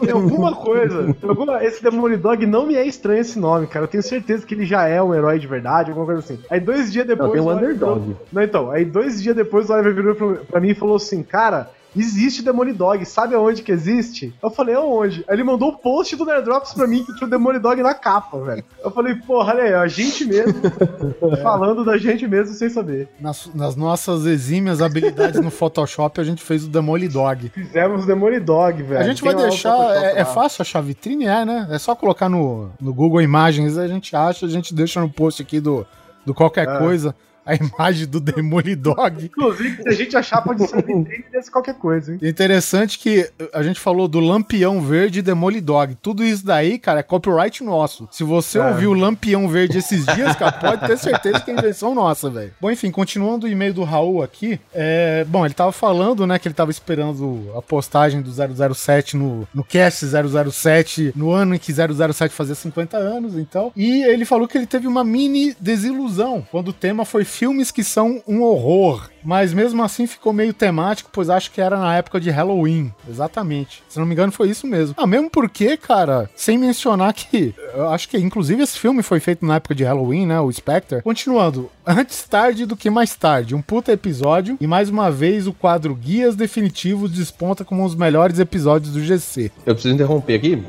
Tem alguma coisa. alguma- esse Demolidog não me é estranho esse nome, cara. Eu tenho certeza que ele já é um herói de verdade, alguma coisa assim. Aí dois dias depois. Não, tem o Oliver Underdog. Não, então. Aí dois dias depois o Oliver virou pra, pra mim e falou assim, cara. Existe Demolidog, sabe aonde que existe? Eu falei, aonde? Aí ele mandou o post do Nerdrops pra mim que tinha o Demolidog na capa, velho. Eu falei, porra, olha aí, a gente mesmo falando da gente mesmo sem saber. Nas, nas nossas exímias habilidades no Photoshop, a gente fez o Demolidog. Fizemos Demolidog, velho. A gente Tem vai o deixar. É, é fácil achar vitrine? É, né? É só colocar no, no Google Imagens, a gente acha, a gente deixa no post aqui do, do qualquer É. coisa a imagem do Demolidog. Inclusive, se a gente achar, pode ser desse qualquer coisa, hein? Interessante que a gente falou do Lampião Verde e Demolidog. Tudo isso daí, cara, é copyright nosso. Se você É. ouviu o Lampião Verde esses dias, cara, pode ter certeza que é invenção nossa, velho. Bom, enfim, continuando o e-mail do Raul aqui. É, bom, ele tava falando, né, que ele tava esperando a postagem do 007 no, no cast 007, no ano em que 007 fazia 50 anos, então. E ele falou que ele teve uma mini desilusão quando o tema foi filmes que são um horror. Mas mesmo assim ficou meio temático, pois acho que era na época de Halloween. Exatamente. Se não me engano, foi isso mesmo. Ah, mesmo porque, cara, sem mencionar que. Eu acho que, inclusive, esse filme foi feito na época de Halloween, né? O Spectre. Continuando. Antes tarde do que mais tarde. Um puta episódio. E mais uma vez o quadro Guias Definitivos desponta como um dos melhores episódios do GC. Eu preciso interromper aqui.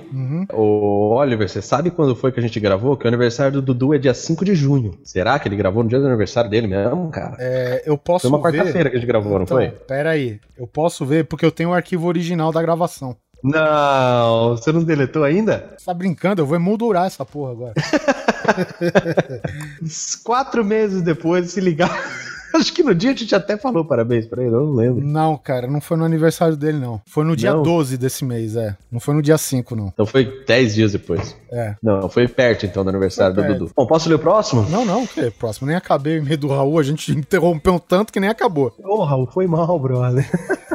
Ô, Oliver, você sabe quando foi que a gente gravou? Que o aniversário do Dudu é dia 5 de junho. Será que ele gravou no dia do aniversário dele mesmo, cara? É, eu posso. Quarta-feira que a gente gravou, não Então, foi? pera aí. Eu posso ver porque eu tenho o arquivo original da gravação. Não, você não deletou ainda? Você tá brincando? Eu vou emoldurar essa porra agora. Quatro meses depois, se ligar. Acho que no dia a gente até falou parabéns pra ele, eu não lembro. Não, cara, não foi no aniversário dele, não. Foi no dia Não? 12 desse mês, é. Não foi no dia 5, não. Então foi dez dias depois. É. Não, foi perto então do aniversário do. Dudu. Bom, posso ler o próximo? Não, não, que próximo. Nem acabei o e-mail do Raul, a gente interrompeu tanto que nem acabou. Ô, Raul, foi mal, brother.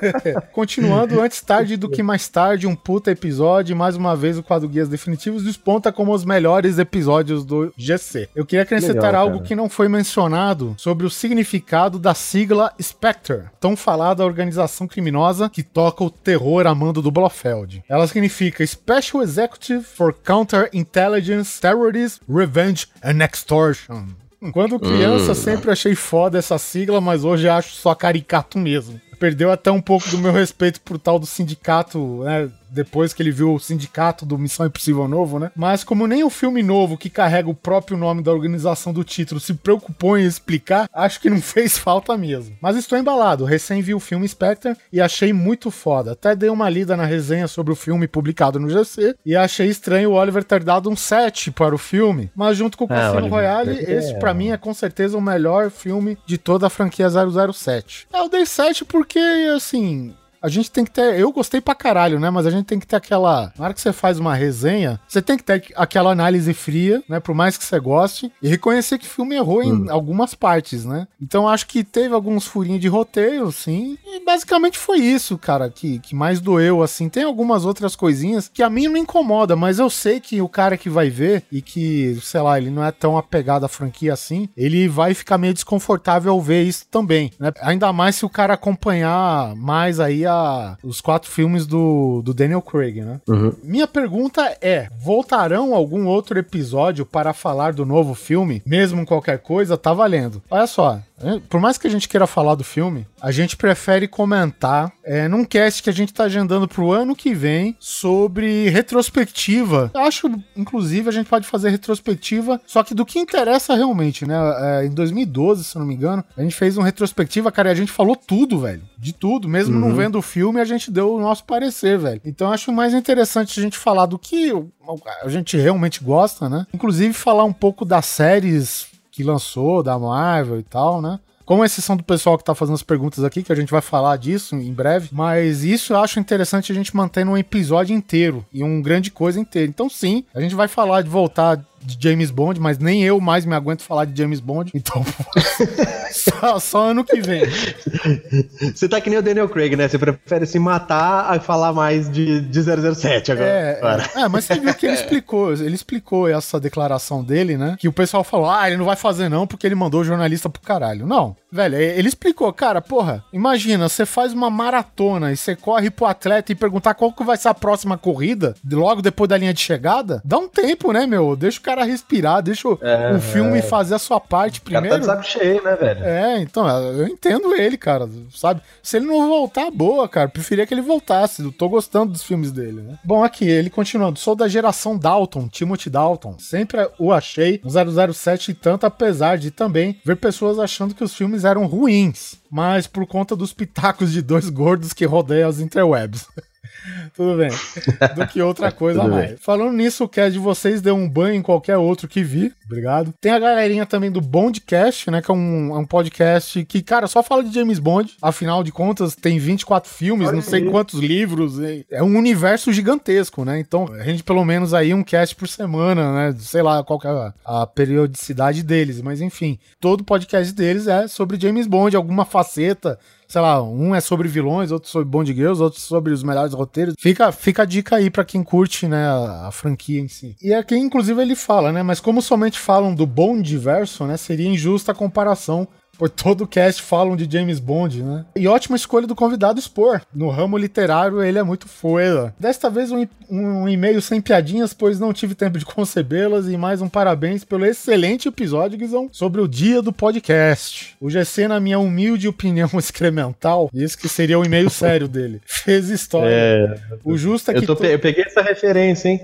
Continuando, antes tarde do que mais tarde, um puta episódio. Mais uma vez, o quadro Guias Definitivos desponta como os melhores episódios do GC. Eu queria acrescentar Legal, algo que não foi mencionado sobre o significado da sigla Spectre, tão falada organização criminosa que toca o terror a mando do Blofeld. Ela significa Special Executive for Counterintelligence, Terrorism, Revenge and Extortion. Quando criança, sempre achei foda essa sigla, mas hoje acho só caricato mesmo. Perdeu até um pouco do meu respeito pro tal do sindicato né, depois que ele viu o sindicato do Missão Impossível novo, né? Mas como nem o filme novo que carrega o próprio nome da organização do título se preocupou em explicar, acho que não fez falta mesmo. Mas estou embalado, recém vi o filme Spectre e achei muito foda. Até dei uma lida na resenha sobre o filme publicado no GC e achei estranho o Oliver ter dado um 7 para o filme, mas junto com o Ah, Cassino Oliver, Royale, é. esse pra mim é com certeza o melhor filme de toda a franquia 007. Eu dei 7 porque, assim, a gente tem que ter. Eu gostei pra caralho, né? Mas a gente tem que ter aquela. Na hora que você faz uma resenha, você tem que ter aquela análise fria, né? Por mais que você goste, e reconhecer que o filme errou em algumas partes, né? Então acho que teve alguns furinhos de roteiro, sim. E basicamente foi isso, cara, que, que mais doeu, assim. Tem algumas outras coisinhas que a mim não incomoda, mas eu sei que o cara que vai ver e que, sei lá, ele não é tão apegado à franquia assim, ele vai ficar meio desconfortável ao ver isso também, né? Ainda mais se o cara acompanhar mais aí a, os quatro filmes do, do Daniel Craig, né? Minha pergunta é: voltarão algum outro episódio para falar do novo filme? Mesmo qualquer coisa, tá valendo. Olha só, por mais que a gente queira falar do filme, a gente prefere comentar é, num cast que a gente tá agendando pro ano que vem sobre retrospectiva. Eu acho, inclusive, a gente pode fazer retrospectiva, só que do que interessa realmente, né? É, em 2012, se não me engano, a gente fez uma retrospectiva, cara, e a gente falou tudo, velho. De tudo. Mesmo não vendo o filme, a gente deu o nosso parecer, velho. Então eu acho mais interessante a gente falar do que a gente realmente gosta, né? Inclusive falar um pouco das séries que lançou, da Marvel e tal, né? Com exceção do pessoal que tá fazendo as perguntas aqui, que a gente vai falar disso em breve, mas isso eu acho interessante a gente manter num episódio inteiro e um grande coisa inteiro. Então, sim, a gente vai falar de voltar de James Bond, mas nem eu mais me aguento falar de James Bond, então só, só ano que vem. Você tá que nem o Daniel Craig, né? Você prefere se matar a falar mais de, de 007 agora. É, Agora. é, é, mas você viu que ele explicou, ele explicou essa declaração dele, né? Que o pessoal falou, ah, ele não vai fazer não porque ele mandou o jornalista pro caralho. Não, velho, ele explicou, cara, porra, imagina, você faz uma maratona e você corre pro atleta e perguntar qual que vai ser a próxima corrida, logo depois da linha de chegada, dá um tempo, né, meu? Deixa o cara respirar, deixa o, o filme fazer a sua parte O cara tá primeiro. de saco cheio, né, velho? É, então, eu entendo ele, cara, sabe? Se ele não voltar, boa, cara. Preferia que ele voltasse. Eu tô gostando dos filmes dele, né? Bom, aqui, ele continuando. Sou da geração Dalton, Timothy Dalton. Sempre o achei um 007 e tanto, apesar de também ver pessoas achando que os filmes eram ruins. Mas por conta dos pitacos de dois gordos que rodeiam as interwebs. Tudo bem. Do que outra coisa a mais. Falando nisso, o cast de vocês deu um banho em qualquer outro que vi. Obrigado. Tem a galerinha também do Bondcast, né? Que é um, é um podcast que, cara, só fala de James Bond. Afinal de contas, tem 24 filmes, Olha não sei aí. quantos livros. e É um universo gigantesco, né? Então, a gente pelo menos aí um cast por semana, né? Sei lá qual que é a, a periodicidade deles. Mas enfim, todo podcast deles é sobre James Bond, alguma faceta sei lá, um é sobre vilões, outro sobre Bond Girls, outro sobre os melhores roteiros. Fica, fica a dica aí pra quem curte, né, a, a franquia em si. E aqui, inclusive, ele fala, né, mas como somente falam do Bond verso, né, seria injusta a comparação por todo o cast falam de James Bond, né? E ótima escolha do convidado expor. No ramo literário, ele é muito foda. Desta vez, um, um e-mail sem piadinhas, pois não tive tempo de concebê-las. E mais um parabéns pelo excelente episódio, Guizão, sobre o dia do podcast. O GC, na minha humilde opinião excremental, isso que seria o e-mail sério dele, fez história. É, O justo é que. eu, tô pe- eu peguei essa referência, hein?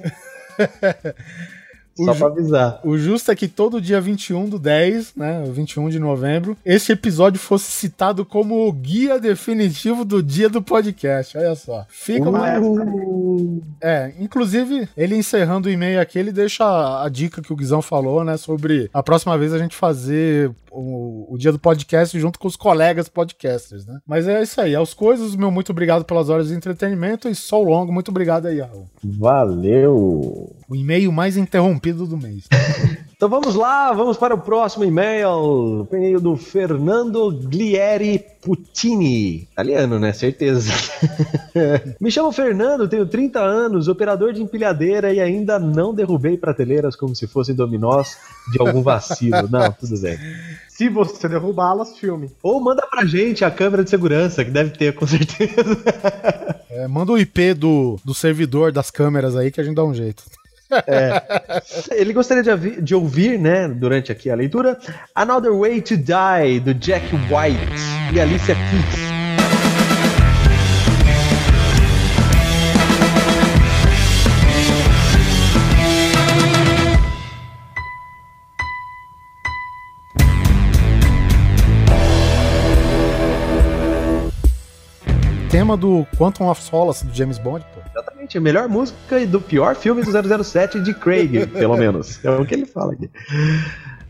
O Só pra avisar. O justo é que todo dia 21 do 10, né, o 21 de novembro, esse episódio fosse citado como o guia definitivo do dia do podcast. Olha só. Fica uma... Uh, É, inclusive, ele encerrando o e-mail aqui, ele deixa a, a dica que o Guizão falou, né, sobre a próxima vez a gente fazer o, o dia do podcast junto com os colegas podcasters, né. Mas é isso aí, aos coisas, meu muito obrigado pelas horas de entretenimento e só longo, muito obrigado aí, Raul. valeu! O e-mail mais interrompido do mês. Então vamos lá, vamos para o próximo e-mail. O e-mail do Fernando Glieri Puccini. Italiano, né? Certeza. Me chamo Fernando, tenho 30 anos, operador de empilhadeira e ainda não derrubei prateleiras como se fossem dominós de algum vacilo. Não, tudo bem. Se você derrubá-las, filme. Ou manda pra gente a câmera de segurança, que deve ter, com certeza. É, manda o IP do, do servidor das câmeras aí que a gente dá um jeito. Ele gostaria de, de ouvir, né, durante aqui a leitura, Another Way to Die, do Jack White e Alicia Keys. Tema do Quantum of Solace do James Bond, pô. Exatamente, a melhor música do pior filme do 007 de Craig, pelo menos. É o que ele fala aqui.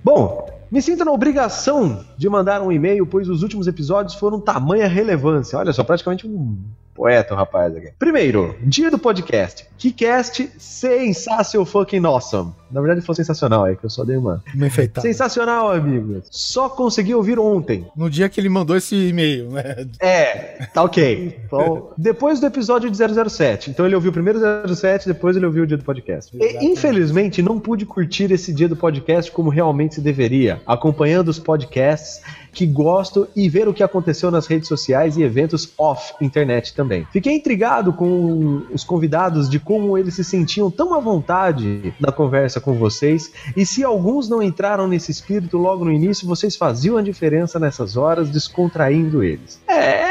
Bom, me sinto na obrigação de mandar um e-mail, pois os últimos episódios foram tamanha relevância. Olha só, praticamente um poeta, o rapaz aqui. Primeiro, dia do podcast. Que cast sensacional fucking awesome. Na verdade, foi sensacional, é que eu só dei uma. Uma enfeitada. Sensacional, amigos. Só consegui ouvir ontem. No dia que ele mandou esse e-mail, né? É, tá ok. Então, depois do episódio de 007. Então ele ouviu primeiro o 07, depois ele ouviu o dia do podcast. E, infelizmente, não pude curtir esse dia do podcast como realmente se deveria, acompanhando os podcasts que gosto e ver o que aconteceu nas redes sociais e eventos off internet também. Fiquei intrigado com os convidados de como eles se sentiam tão à vontade na conversa com vocês e se alguns não entraram nesse espírito logo no início, vocês faziam a diferença nessas horas descontraindo eles. É,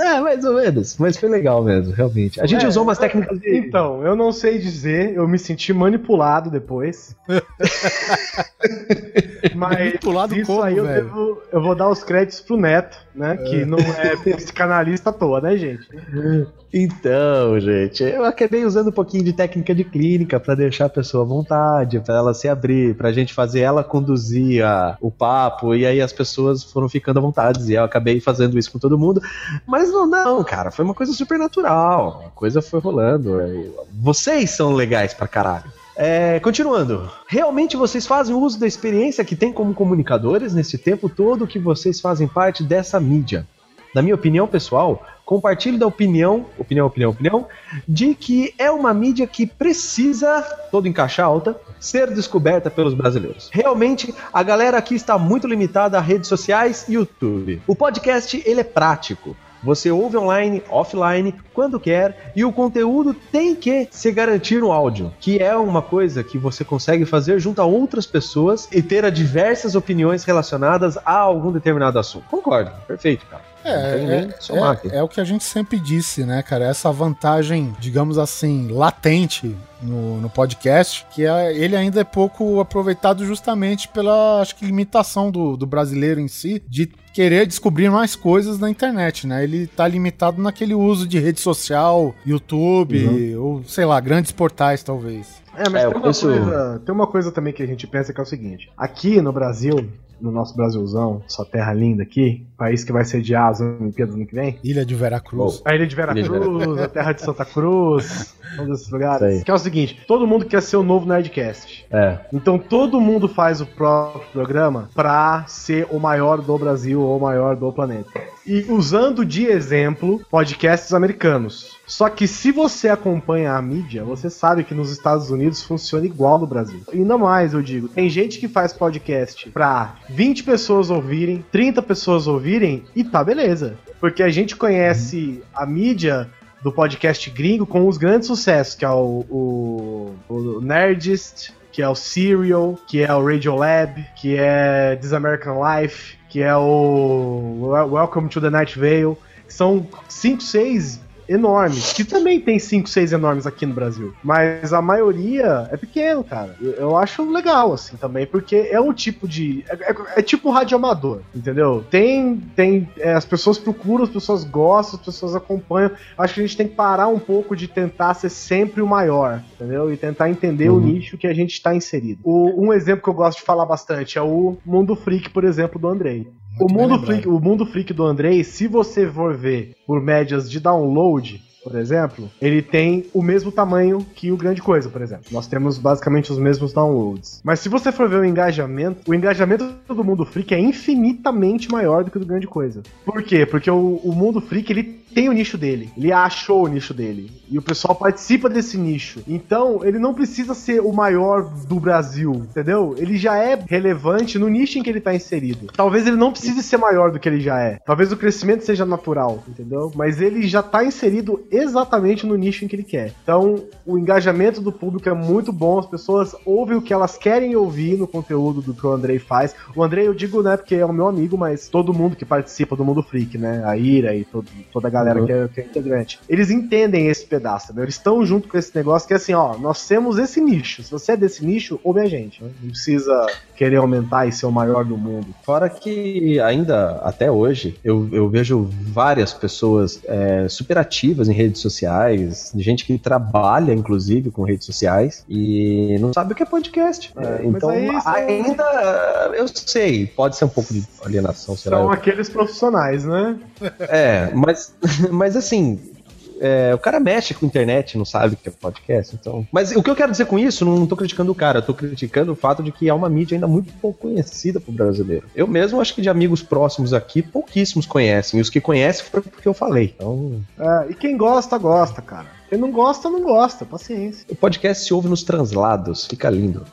é, mais ou menos. Mas foi legal mesmo, realmente. A gente É, usou umas técnicas de. Então, eu não sei dizer, eu me senti manipulado depois. Mas Manipulado isso como, aí eu, devo- eu vou dar os créditos pro Neto, né? Que não é psicanalista à toa, né, gente? Então, gente, eu acabei usando um pouquinho de técnica de clínica pra deixar a pessoa à vontade, pra ela se abrir, pra gente fazer ela conduzir a- o papo, e aí as pessoas foram ficando à vontade, e eu acabei fazendo isso com todo mundo. Mas não, não, cara, foi uma coisa super natural, a coisa foi rolando. eu- Vocês são legais pra caralho. É, continuando, realmente vocês fazem uso da experiência que têm como comunicadores nesse tempo todo que vocês fazem parte dessa mídia. Na minha opinião pessoal, compartilho da opinião, opinião, opinião, opinião, de que é uma mídia que precisa, todo em caixa alta, ser descoberta pelos brasileiros. Realmente, a galera aqui está muito limitada a redes sociais e YouTube. O podcast, ele é prático. Você ouve online, offline, quando quer, e o conteúdo tem que se garantir no áudio, que é uma coisa que você consegue fazer junto a outras pessoas e ter diversas opiniões relacionadas a algum determinado assunto. Concordo, perfeito, cara. É, o que somar aqui. é, é o que a gente sempre disse, né, cara? Essa vantagem, digamos assim, latente no, no podcast, que é- ele ainda é pouco aproveitado justamente pela, acho que, limitação do, do brasileiro em si, de querer descobrir mais coisas na internet, né? Ele tá limitado naquele uso de rede social, YouTube, ou, sei lá, grandes portais, talvez. É, mas É, tem, uma coisa, tem uma coisa também que a gente pensa que é o seguinte: aqui no Brasil, no nosso Brasilzão, sua terra linda aqui, país que vai sediar as Olimpíadas ano que vem, Ilha de Veracruz. a ilha de Ilha de Veracruz, a terra de Santa Cruz, um desses Isso lugares. Que é o seguinte: todo mundo quer ser o novo Nerdcast. É. Então todo mundo faz o próprio programa pra ser o maior do Brasil ou o maior do planeta. E usando de exemplo podcasts americanos. Só que se você acompanha a mídia, você sabe que nos Estados Unidos funciona igual no Brasil. E ainda mais, eu digo, tem gente que faz podcast pra 20 pessoas ouvirem, 30 pessoas ouvirem e tá beleza. Porque a gente conhece a mídia do podcast gringo com os grandes sucessos, que é o, o, o Nerdist, que é o Serial, que é o Radiolab, que é This American Life, que é o Welcome to the Night Vale. São 5, 6 enormes, que também tem 5, 6 enormes aqui no Brasil. Mas a maioria é pequeno, cara. Eu, eu acho legal, assim, também, porque é um tipo de. É, é- é tipo rádio amador, entendeu? Tem. tem é, as pessoas procuram, as pessoas gostam, as pessoas acompanham. Acho que a gente tem que parar um pouco de tentar ser sempre o maior, entendeu? E tentar entender o nicho que a gente está inserido. O- um exemplo que eu gosto de falar bastante é o Mundo Freak, por exemplo, do Andrei. O mundo, freak, o mundo freak do Andrei, se você for ver por médias de download, por exemplo, ele tem o mesmo tamanho que o Grande Coisa, por exemplo. Nós temos basicamente os mesmos downloads. Mas se você for ver o engajamento, o engajamento do Mundo Freak é infinitamente maior do que o do Grande Coisa. Por quê? Porque o, o Mundo Freak, ele tem o nicho dele. Ele achou o nicho dele. E o pessoal participa desse nicho. Então, ele não precisa ser o maior do Brasil, entendeu? Ele já é relevante no nicho em que ele tá inserido. Talvez ele não precise ser maior do que ele já é. Talvez o crescimento seja natural, entendeu? Mas ele já tá inserido exatamente no nicho em que ele quer. Então, o engajamento do público é muito bom, as pessoas ouvem o que elas querem ouvir no conteúdo do que o Andrei faz. O Andrei, eu digo, né, porque é o meu amigo, mas todo mundo que participa do Mundo Freak, né, a Ira e todo, toda a galera Uhum. que, é, que é integrante, eles entendem esse pedaço, né? eles estão junto com esse negócio que é assim, ó, nós temos esse nicho, se você é desse nicho, ouve a gente, né? não precisa querer aumentar e ser o maior do mundo. Fora que ainda até hoje eu, eu vejo várias pessoas é, super ativas em redes sociais, gente que trabalha inclusive com redes sociais e não sabe o que é podcast. É, É, então aí são- ainda eu sei, pode ser um pouco de alienação, será? São aqueles profissionais, né? É, mas, mas assim. É, o cara mexe com internet, não sabe o que é podcast, então. Mas o que eu quero dizer com isso, não tô criticando o cara, eu tô criticando o fato de que é uma mídia ainda muito pouco conhecida pro brasileiro. Eu mesmo acho que de amigos próximos aqui, pouquíssimos conhecem. E os que conhecem foi porque eu falei. Então, É, e quem gosta, gosta, cara. Quem não gosta, não gosta, paciência. o podcast se ouve nos translados, fica lindo.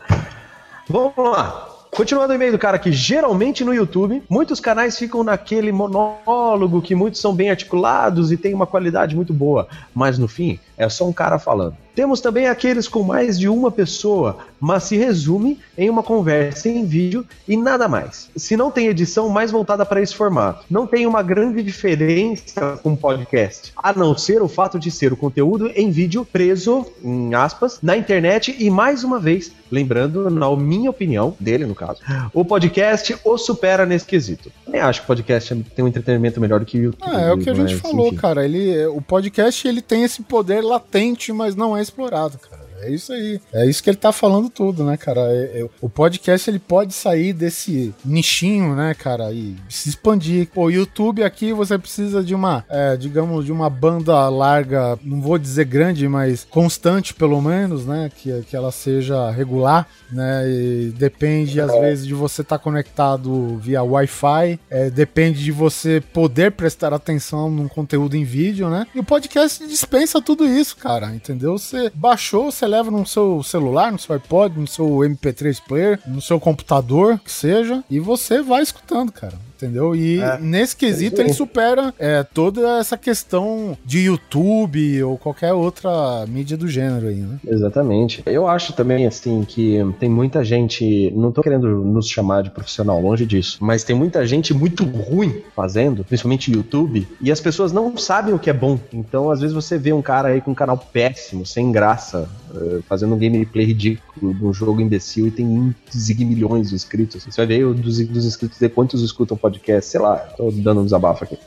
Vamos lá. Continuando o e-mail do cara que geralmente no YouTube, muitos canais ficam naquele monólogo que muitos são bem articulados e tem uma qualidade muito boa, mas no fim é só um cara falando. Temos também aqueles com mais de uma pessoa, mas se resume em uma conversa em vídeo e nada mais. Se não tem edição mais voltada para esse formato, não tem uma grande diferença com podcast, a não ser o fato de ser o conteúdo em vídeo preso, em aspas, na internet e mais uma vez, lembrando, na minha opinião, dele no caso, o podcast o supera nesse quesito. Nem acho que o podcast tem um entretenimento melhor do que o YouTube. Ah, é o que a gente mas, falou, enfim. cara. Ele, o podcast ele tem esse poder latente, mas não é explorado, cara. É isso aí. É isso que ele tá falando tudo, né, cara? É- é- o podcast ele pode sair desse nichinho, né, cara, e se expandir. O YouTube aqui você precisa de uma, é, digamos, de uma banda larga, não vou dizer grande, mas constante pelo menos, né, que, que ela seja regular, né, e depende às vezes de você estar conectado via Wi-Fi, é, depende de você poder prestar atenção num conteúdo em vídeo, né? E o podcast dispensa tudo isso, cara, entendeu? Você baixou, você leva no seu celular, no seu iPod, no seu MP3 player, no seu computador, que seja, e você vai escutando, cara. Entendeu? E É. nesse quesito ele supera é, toda essa questão de YouTube ou qualquer outra mídia do gênero aí, né? Exatamente. Eu acho também, assim, que tem muita gente. Não tô querendo nos chamar de profissional, longe disso. Mas tem muita gente muito ruim fazendo, principalmente YouTube, e as pessoas não sabem o que é bom. Então, às vezes, você vê um cara aí com um canal péssimo, sem graça, eh, fazendo um gameplay ridículo de um jogo imbecil e tem e milhões de inscritos. Você vai ver dos, dos inscritos de quantos escutam podcast, sei lá, tô dando um desabafo aqui.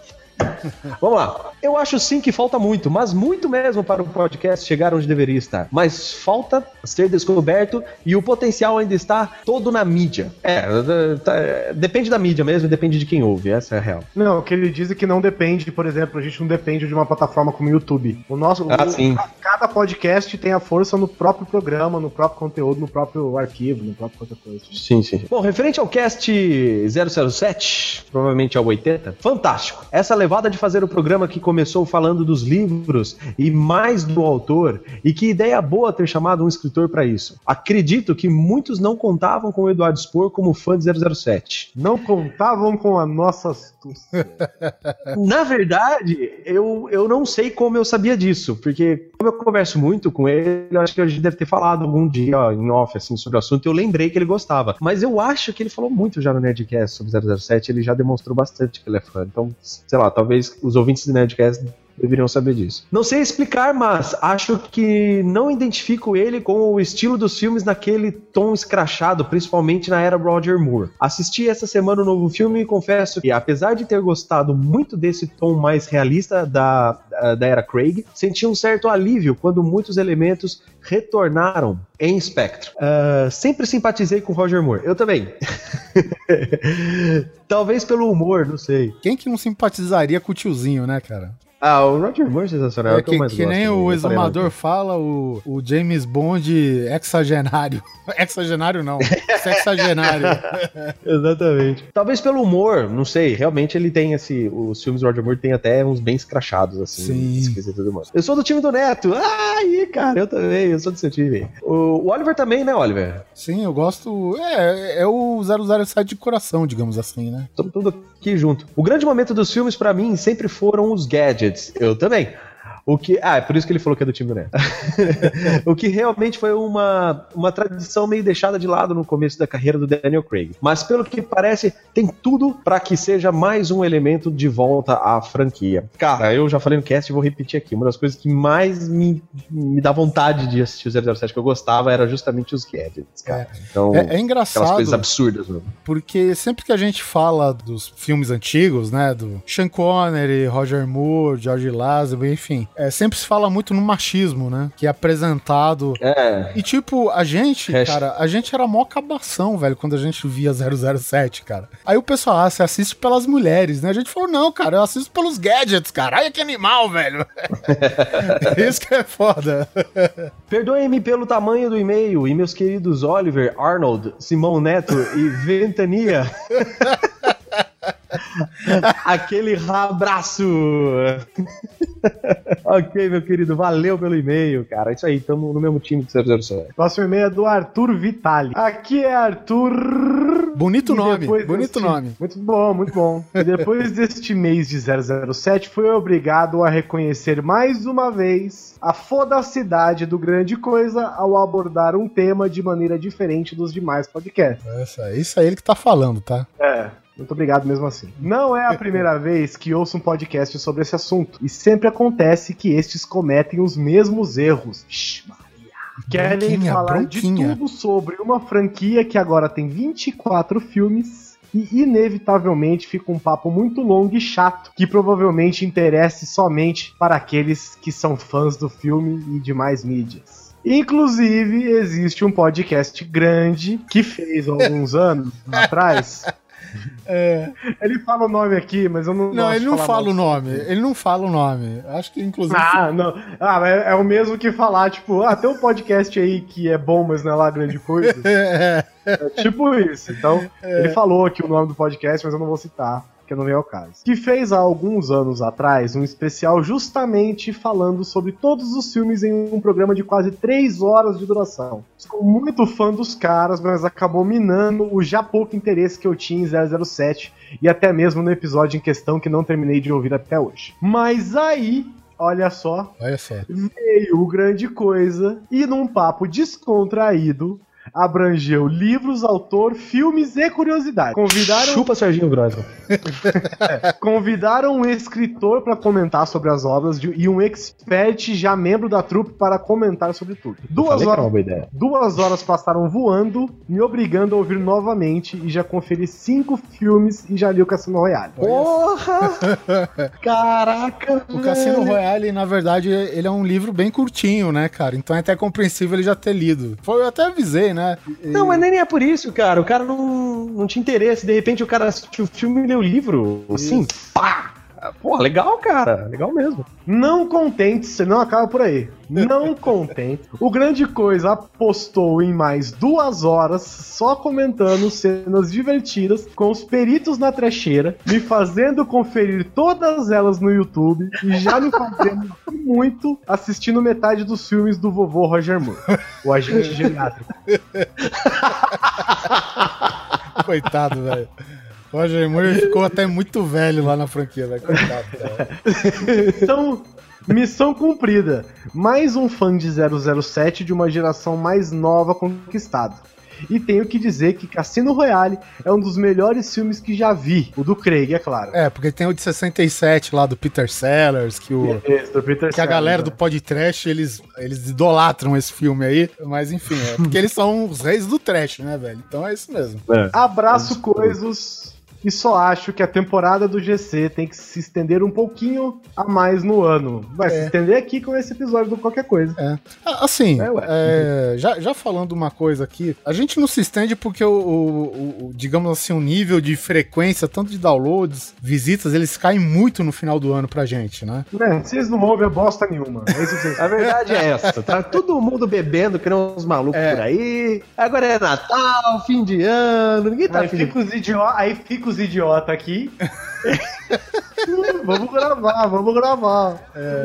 Vamos lá. Eu acho sim que falta muito, mas muito mesmo para o podcast chegar onde deveria estar. Mas falta ser descoberto e o potencial ainda está todo na mídia. É, tá- depende da mídia mesmo, depende de quem ouve, essa é a real. Não, o que ele diz é que não depende, por exemplo, a gente não depende de uma plataforma como o YouTube. O nosso, Ah, o- sim. cada podcast tem a força no próprio programa, no próprio conteúdo, no próprio arquivo, no próprio qualquer coisa. Sim, sim. Bom, referente ao cast 007, provavelmente ao 80, fantástico. Essa levada de fazer o programa que começou falando dos livros e mais do autor, e que ideia boa ter chamado um escritor para isso. Acredito que muitos não contavam com o Eduardo Spor como fã de 007. Não contavam com a nossa astúcia. Na verdade, eu, eu não sei como eu sabia disso, porque como eu converso muito com ele, eu acho que a gente deve ter falado algum dia ó, em off assim, sobre o assunto, e eu lembrei que ele gostava. Mas eu acho que ele falou muito já no Nerdcast sobre 007, ele já demonstrou bastante que ele é fã. Então, sei lá, talvez os ouvintes do Nerdcast deveriam saber disso. Não sei explicar, mas acho que não identifico ele com o estilo dos filmes naquele tom escrachado, principalmente na era Roger Moore. Assisti essa semana o novo filme e confesso que, apesar de ter gostado muito desse tom mais realista da, da era Craig, senti um certo alívio quando muitos elementos retornaram em Spectre. Ah, sempre simpatizei com Roger Moore. Eu também. Talvez pelo humor, não sei. Quem que não simpatizaria com o tiozinho, né, cara? Ah, o Roger Moore é sensacional. é que, eu que, mais nem o exumador fala, o, o James Bond hexagenário. hexagenário não, sexagenário. Exatamente. Talvez pelo humor, não sei. Realmente ele tem esse. Os filmes do Roger Moore tem até uns bem escrachados, assim. Sim. esquisito do mundo. Eu sou do time do Neto. Ai, cara, eu também, eu sou do seu time. O, o Oliver também, né, Oliver? Sim, eu gosto. É, é o 007 de coração, digamos assim, né? Estamos tudo aqui junto. O grande momento dos filmes, pra mim, sempre foram os gadgets. Eu também. O que, ah, é por isso que ele falou que é do time do Neto. o que realmente foi uma, uma tradição meio deixada de lado no começo da carreira do Daniel Craig. Mas pelo que parece, tem tudo para que seja mais um elemento de volta à franquia. Cara, eu já falei no cast e vou repetir aqui. Uma das coisas que mais me, me dá vontade de assistir o 007 que eu gostava era justamente os gadgets, cara. Então, É, é engraçado. aquelas coisas absurdas, mano. Porque sempre que a gente fala dos filmes antigos, né, do Sean Connery, Roger Moore, George Lazenby, enfim, é, sempre se fala muito no machismo, né, que é apresentado... É. E tipo, a gente, Hasht- cara, a gente era mó cabação, velho, quando a gente via 007, cara. Aí o pessoal, ah, você assiste pelas mulheres, né? A gente falou, não, cara, eu assisto pelos gadgets, cara. Ai, que animal, velho. Isso que é foda. Perdoem-me pelo tamanho do e-mail e meus queridos Oliver, Arnold, Simão Neto e Ventania. Aquele abraço. ok, meu querido, valeu pelo e-mail, cara. Isso aí, estamos no mesmo time do 007. Próximo e-mail é do Arthur Vitali. Aqui é Arthur. Bonito E nome, bonito deste- nome. Muito bom, muito bom. E depois deste mês de 007, fui obrigado a reconhecer mais uma vez a fodacidade do Grande Coisa ao abordar um tema de maneira diferente dos demais podcasts. Essa, isso é ele que tá falando, tá? É. Muito obrigado mesmo assim. Não é a primeira vez que ouço um podcast sobre esse assunto. E sempre acontece que estes cometem os mesmos erros. Shhh, Maria. Querem Bronquinha, falar bronquinha. de tudo sobre uma franquia que agora tem 24 filmes. E inevitavelmente fica um papo muito longo e chato, que provavelmente interesse somente para aqueles que são fãs do filme e demais mídias. Inclusive, existe um podcast grande que fez há alguns anos atrás ele fala o nome aqui, mas eu não. Não, ele não fala o nome. Ele não fala o nome. Acho que, inclusive. Ah, não. Ah, é, é o mesmo que falar, tipo, ah, tem um podcast aí que é bom, mas não é lá grande coisa. É, É tipo isso. Então, ele falou aqui o nome do podcast, mas eu não vou citar, porque não vem ao caso. Que fez há alguns anos atrás um especial justamente falando sobre todos os filmes em um programa de quase 3 horas de duração. Sou muito fã dos caras, mas acabou minando o já pouco interesse que eu tinha em 007 e até mesmo no episódio em questão que não terminei de ouvir até hoje. Mas aí. Olha só, Olha só. veio o grande coisa e num papo descontraído abrangeu livros, autor, filmes e curiosidades. Convidaram, Chupa Serginho Grossman. convidaram um escritor para comentar sobre as obras de- e um expert já membro da trupe para comentar sobre tudo. Duas horas, uma boa ideia. duas horas passaram voando, me obrigando a ouvir novamente e já conferi cinco filmes e já li o Cassino Royale. Porra! Caraca! O Cassino velho. Royale, na verdade, ele é um livro bem curtinho, né, cara? Então é até compreensível ele já ter lido. Foi, eu até avisei, né? E- Não, mas nem é por isso, cara. O cara não, não tinha interesse. De repente o cara assistiu o filme e leu o livro. Assim, pá! Pô, legal, cara. Legal mesmo. Não contente, você não acaba por aí. Não contente. O grande coisa apostou em mais duas horas só comentando cenas divertidas com os peritos na trecheira, me fazendo conferir todas elas no YouTube e já me fazendo muito assistindo metade dos filmes do vovô Roger Moore, o agente geriátrico. Coitado, velho. Roger Moore ficou até muito velho lá na franquia, velho. Coitado, cara. Então, missão cumprida. Mais um fã de 007 de uma geração mais nova conquistado. E tenho que dizer que Cassino Royale é um dos melhores filmes que já vi. O do Craig, é claro. É, porque tem o de 67 lá do Peter Sellers, que o. Esse, do Peter Que a Sellers, galera né? do podcast, eles, eles idolatram esse filme aí. Mas enfim, é porque eles são os reis do trash, né, velho? Então é isso mesmo. Abraço, coisas. E só acho que a temporada do GC tem que se estender um pouquinho a mais no ano. Vai se É. estender aqui com esse episódio do qualquer coisa. Ah, Assim, É, é, já, já falando uma coisa aqui, a gente não se estende porque o, o- o- digamos assim, o nível de frequência, tanto de downloads, visitas, eles caem muito no final do ano pra gente, né? Né? Vocês não ouvem bosta nenhuma. É isso que vocês A verdade é essa. Tá todo mundo bebendo, que nem uns malucos É. por aí. Agora é Natal, fim de ano. Ninguém tá Aí fica, os idiota, aí fica idiota aqui. vamos gravar, vamos gravar.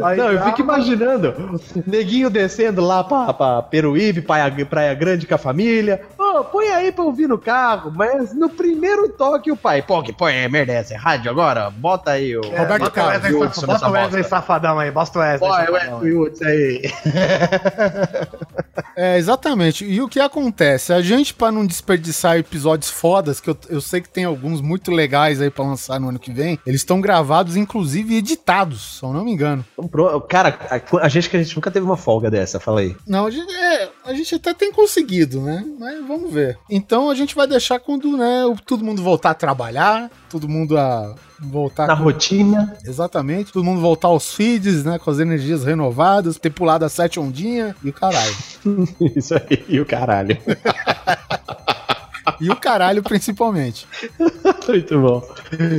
Aí Não, eu grava, fico imaginando neguinho descendo lá pra, pra Peruíbe, Praia, Praia Grande com a família. Põe aí pra ouvir no carro, mas no primeiro toque o pai, pô, que põe merda, essa é rádio agora? Bota aí o. Roberto bota o Carlos, Wesley, Hudson bota o Wesley bosta. Safadão aí, bota o Wesley. Põe o Safadão aí. Wesley Hudson aí. É, exatamente. E o que acontece? A gente, pra não desperdiçar episódios fodas, que eu, eu sei que tem alguns muito legais aí pra lançar no ano que vem, eles estão gravados, inclusive editados, se eu não me engano. Então. Cara, a, a gente que a gente nunca teve uma folga dessa, fala aí. Não, a gente, é, a gente até tem conseguido, né? Mas vamos ver. Então a gente vai deixar quando, né, todo mundo voltar a trabalhar, todo mundo a voltar Na rotina. Exatamente. Todo mundo voltar aos feeds, né? Com as energias renovadas, ter pulado a sete ondinha e o caralho. Isso aí, e o caralho. E o caralho, principalmente. Muito bom.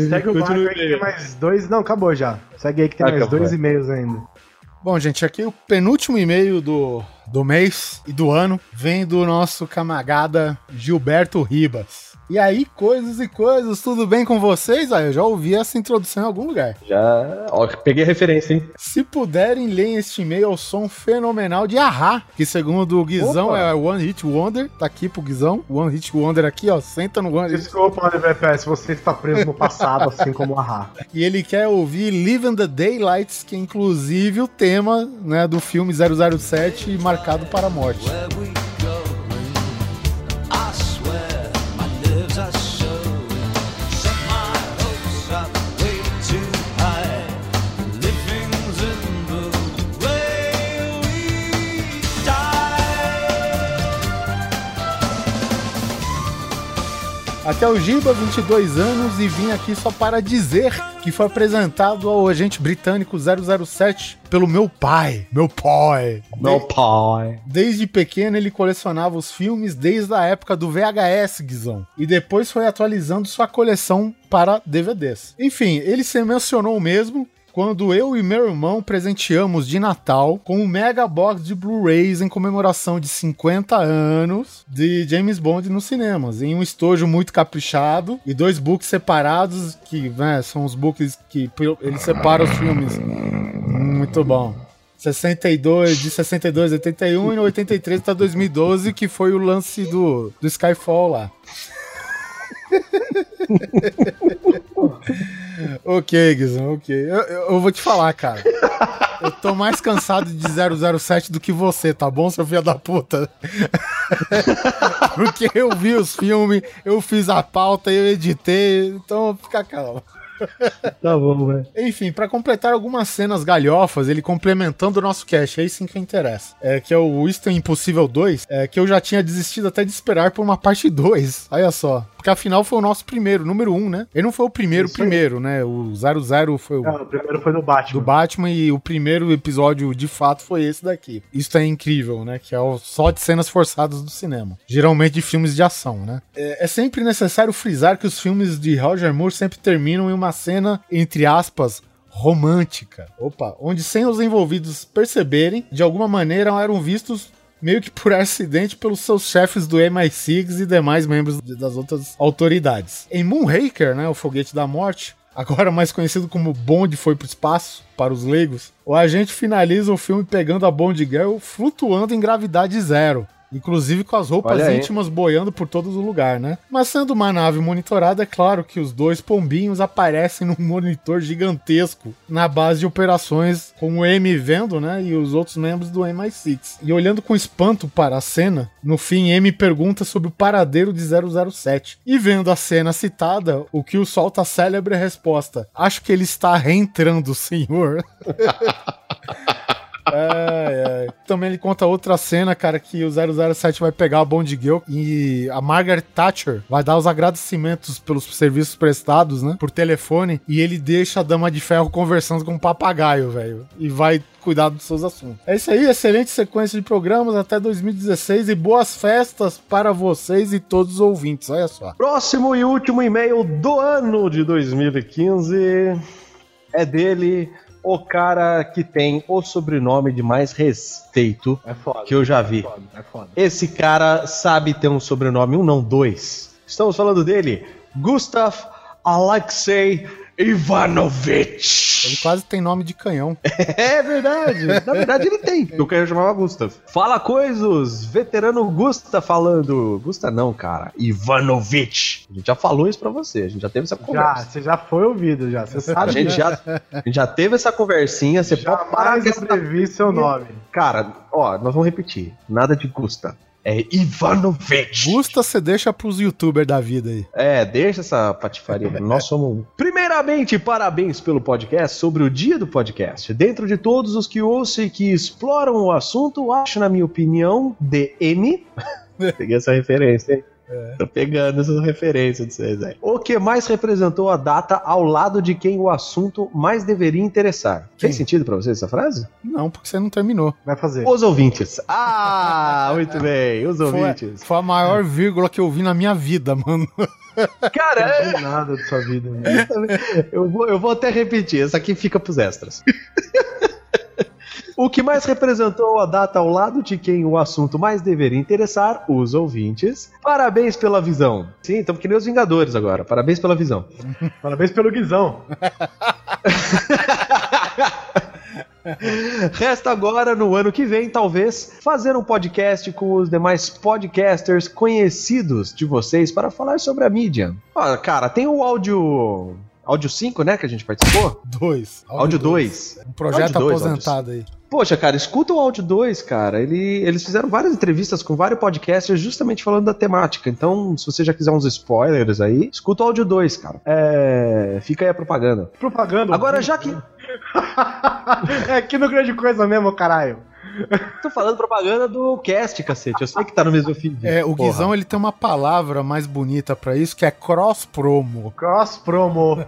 Segue o barco aí que tem mais dois. Não, acabou já. Segue aí que tem mais Acabou, dois é. e-mails ainda. Bom, gente, aqui o penúltimo e-mail do, do mês e do ano vem do nosso camarada Gilberto Ribas. E aí, coisas e coisas, tudo bem com vocês? Ah, eu já ouvi essa introdução em algum lugar. Já. Ó, peguei a referência, hein? Se puderem, leem este e-mail ao som fenomenal de Ahá, que segundo o Guizão Opa. é One Hit Wonder. Tá aqui pro Guizão. One Hit Wonder aqui, ó. Senta no One Hit. Desculpa, Oliver Pérez, se você está preso no passado, assim como a Ra. E ele quer ouvir Live in the Daylights, que é inclusive o tema né, do filme 007 Marcado para a Morte. Até o Giba, 22 anos, e vim aqui só para dizer que foi apresentado ao agente britânico 007 pelo meu pai. Meu pai. Meu pai. Desde pequeno ele colecionava os filmes desde a época do VHS, Guizão. E depois foi atualizando sua coleção para DVDs. Enfim, ele se mencionou mesmo quando eu e meu irmão presenteamos de Natal com um mega box de Blu-rays em comemoração de 50 anos de James Bond nos cinemas, em um estojo muito caprichado e dois books separados que né, são os books que ele separa os filmes. Muito bom. 62, de 62 a 81 e no 83 até 2012, que foi o lance do, do Skyfall lá. ok, Guizão, ok. Eu, eu, vou te falar, cara. Eu tô mais cansado de 007 do que você, tá bom, seu filho da puta? Porque eu vi os filmes, eu fiz a pauta, eu editei, então fica calmo. Tá bom, velho. Enfim, pra completar algumas cenas galhofas, ele complementando o nosso cast, aí sim que interessa. É, que é o Winston Impossível 2, é, que eu já tinha desistido até de esperar por uma parte 2. Olha só. Porque afinal foi o nosso primeiro, número 1, um, né? Ele não foi o primeiro, Isso aí. primeiro, né? O 00 foi o Não, o primeiro foi do Batman. do Batman e o primeiro episódio de fato foi esse daqui. Isso é incrível, né? Que é o só de cenas forçadas do cinema. Geralmente de filmes de ação, né? É, é sempre necessário frisar que os filmes de Roger Moore sempre terminam em uma cena, entre aspas, romântica. Opa, onde sem os envolvidos perceberem, de alguma maneira eram vistos meio que por acidente pelos seus chefes do MI6 e demais membros das outras autoridades. Em Moonraker, né, o foguete da morte, agora mais conhecido como Bond foi pro espaço para os leigos, o agente finaliza o filme pegando a Bond Girl flutuando em gravidade zero. Inclusive com as roupas íntimas boiando por todo o lugar, né? Mas sendo uma nave monitorada, é claro que os dois pombinhos aparecem num monitor gigantesco na base de operações, com o M vendo, né? E os outros membros do MI6. E olhando com espanto para a cena, no fim M pergunta sobre o paradeiro de 007. E vendo a cena citada, o que o solta a célebre resposta: Acho que ele está reentrando, senhor. Ai, ai. Também ele conta outra cena, cara, que o 007 vai pegar a Bond Girl e a Margaret Thatcher vai dar os agradecimentos pelos serviços prestados, né, por telefone, e ele deixa a Dama de Ferro conversando com um papagaio, velho, e vai cuidar dos seus assuntos. É isso aí, excelente sequência de programas até 2016 e boas festas para vocês e todos os ouvintes, olha só. Próximo e último e-mail do ano de 2015 é dele, o cara que tem o sobrenome de mais respeito É foda. que eu já vi. É foda, é foda. Esse cara sabe ter um sobrenome, um não, dois. Estamos falando dele, Gustav Alexei Ivanovich. Ele quase tem nome de canhão. É verdade. Na verdade, ele tem. O canhão chamava Gustav. Fala coisas, veterano Gusta falando. Gusta não, cara. Ivanovich. A gente já falou isso pra você. A gente já teve essa Já, conversa. você já foi ouvido, já. Você sabe. A gente, já, a gente já teve essa conversinha. Você pode parar Jamais com essa seu nome. Cara, ó, nós vamos repetir. Nada de Gusta. É Ivanovich. Gusta você deixa pros youtubers da vida aí. É, deixa essa patifaria. Nós somos. Primeiramente, parabéns pelo podcast sobre o dia do podcast. Dentro de todos os que ouço e que exploram o assunto, acho, na minha opinião, DN. Peguei essa referência, hein? Tô pegando essa referência de vocês aí. O que mais representou a data ao lado de quem o assunto mais deveria interessar? Fez sentido pra vocês essa frase? Não, porque você não terminou. Vai fazer. Os ouvintes. Ah, muito bem. Os Foi, ouvintes. foi a maior vírgula que eu vi na minha vida, mano. Cara, Não tem nada de sua vida. Né? Eu vou, eu vou até repetir, essa aqui fica pros extras. O que mais representou a data ao lado de quem o assunto mais deveria interessar, os ouvintes. Parabéns pela visão. Sim, estamos que nem os Vingadores agora. Parabéns pela visão. Parabéns pelo Guizão. Resta agora, no ano que vem, talvez, fazer um podcast com os demais podcasters conhecidos de vocês para falar sobre a mídia. Ó, cara, tem o áudio. Áudio 5, né? Que a gente participou? Dois. Áudio 2. Um projeto Áudio dois, aposentado aí. Poxa, cara, escuta o áudio 2, cara. Ele, eles fizeram várias entrevistas com vários podcasters justamente falando da temática. Então, se você já quiser uns spoilers aí, escuta o áudio 2, cara. É. Fica aí a propaganda. Propaganda. Agora, já que. é aqui no Grande Coisa mesmo, caralho. Tô falando propaganda do cast, cacete. Eu sei que tá no mesmo feed. É, o Porra. Guizão ele tem uma palavra mais bonita pra isso, que é cross promo. Cross promo.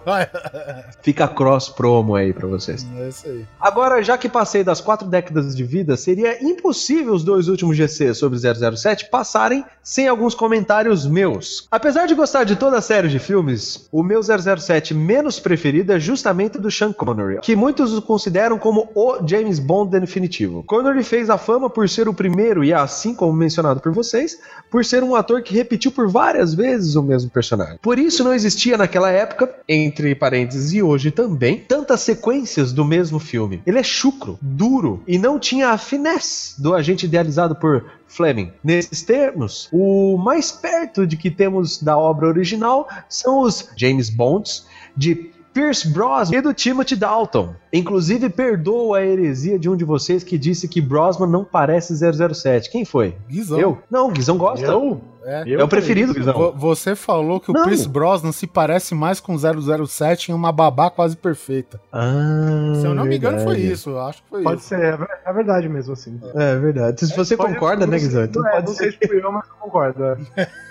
Fica cross promo aí pra vocês. É isso aí. Agora, já que passei das quatro décadas de vida, seria impossível os dois últimos GC sobre 007 passarem sem alguns comentários meus. Apesar de gostar de toda a série de filmes, o meu 007 menos preferido é justamente do Sean Connery, que muitos o consideram como o James Bond definitivo. Connery fez a fama por ser o primeiro e, assim como mencionado por vocês, por ser um ator que repetiu por várias vezes o mesmo personagem. Por isso não existia naquela época, entre parênteses e hoje também, tantas sequências do mesmo filme. Ele é chucro, duro e não tinha a finesse do agente idealizado por Fleming. Nesses termos, o mais perto de que temos da obra original são os James Bonds de Pierce Brosnan e do Timothy Dalton. Inclusive, perdoo a heresia de um de vocês que disse que Brosnan não parece 007. Quem foi? Guizão. Eu? Não, o Guizão gosta. Eu? É. É o preferido, Guizão. Vo- Você falou que o Não. Pierce Brosnan se parece mais com 007 em uma babá quase perfeita. Ah, Se eu não me engano, foi verdade. isso. Eu acho que foi Pode isso. ser, é é verdade mesmo, assim. É verdade. Se você Pode- concorda, né, Guizão? Então é, pode não ser. sei se fui eu, mas eu concordo. é.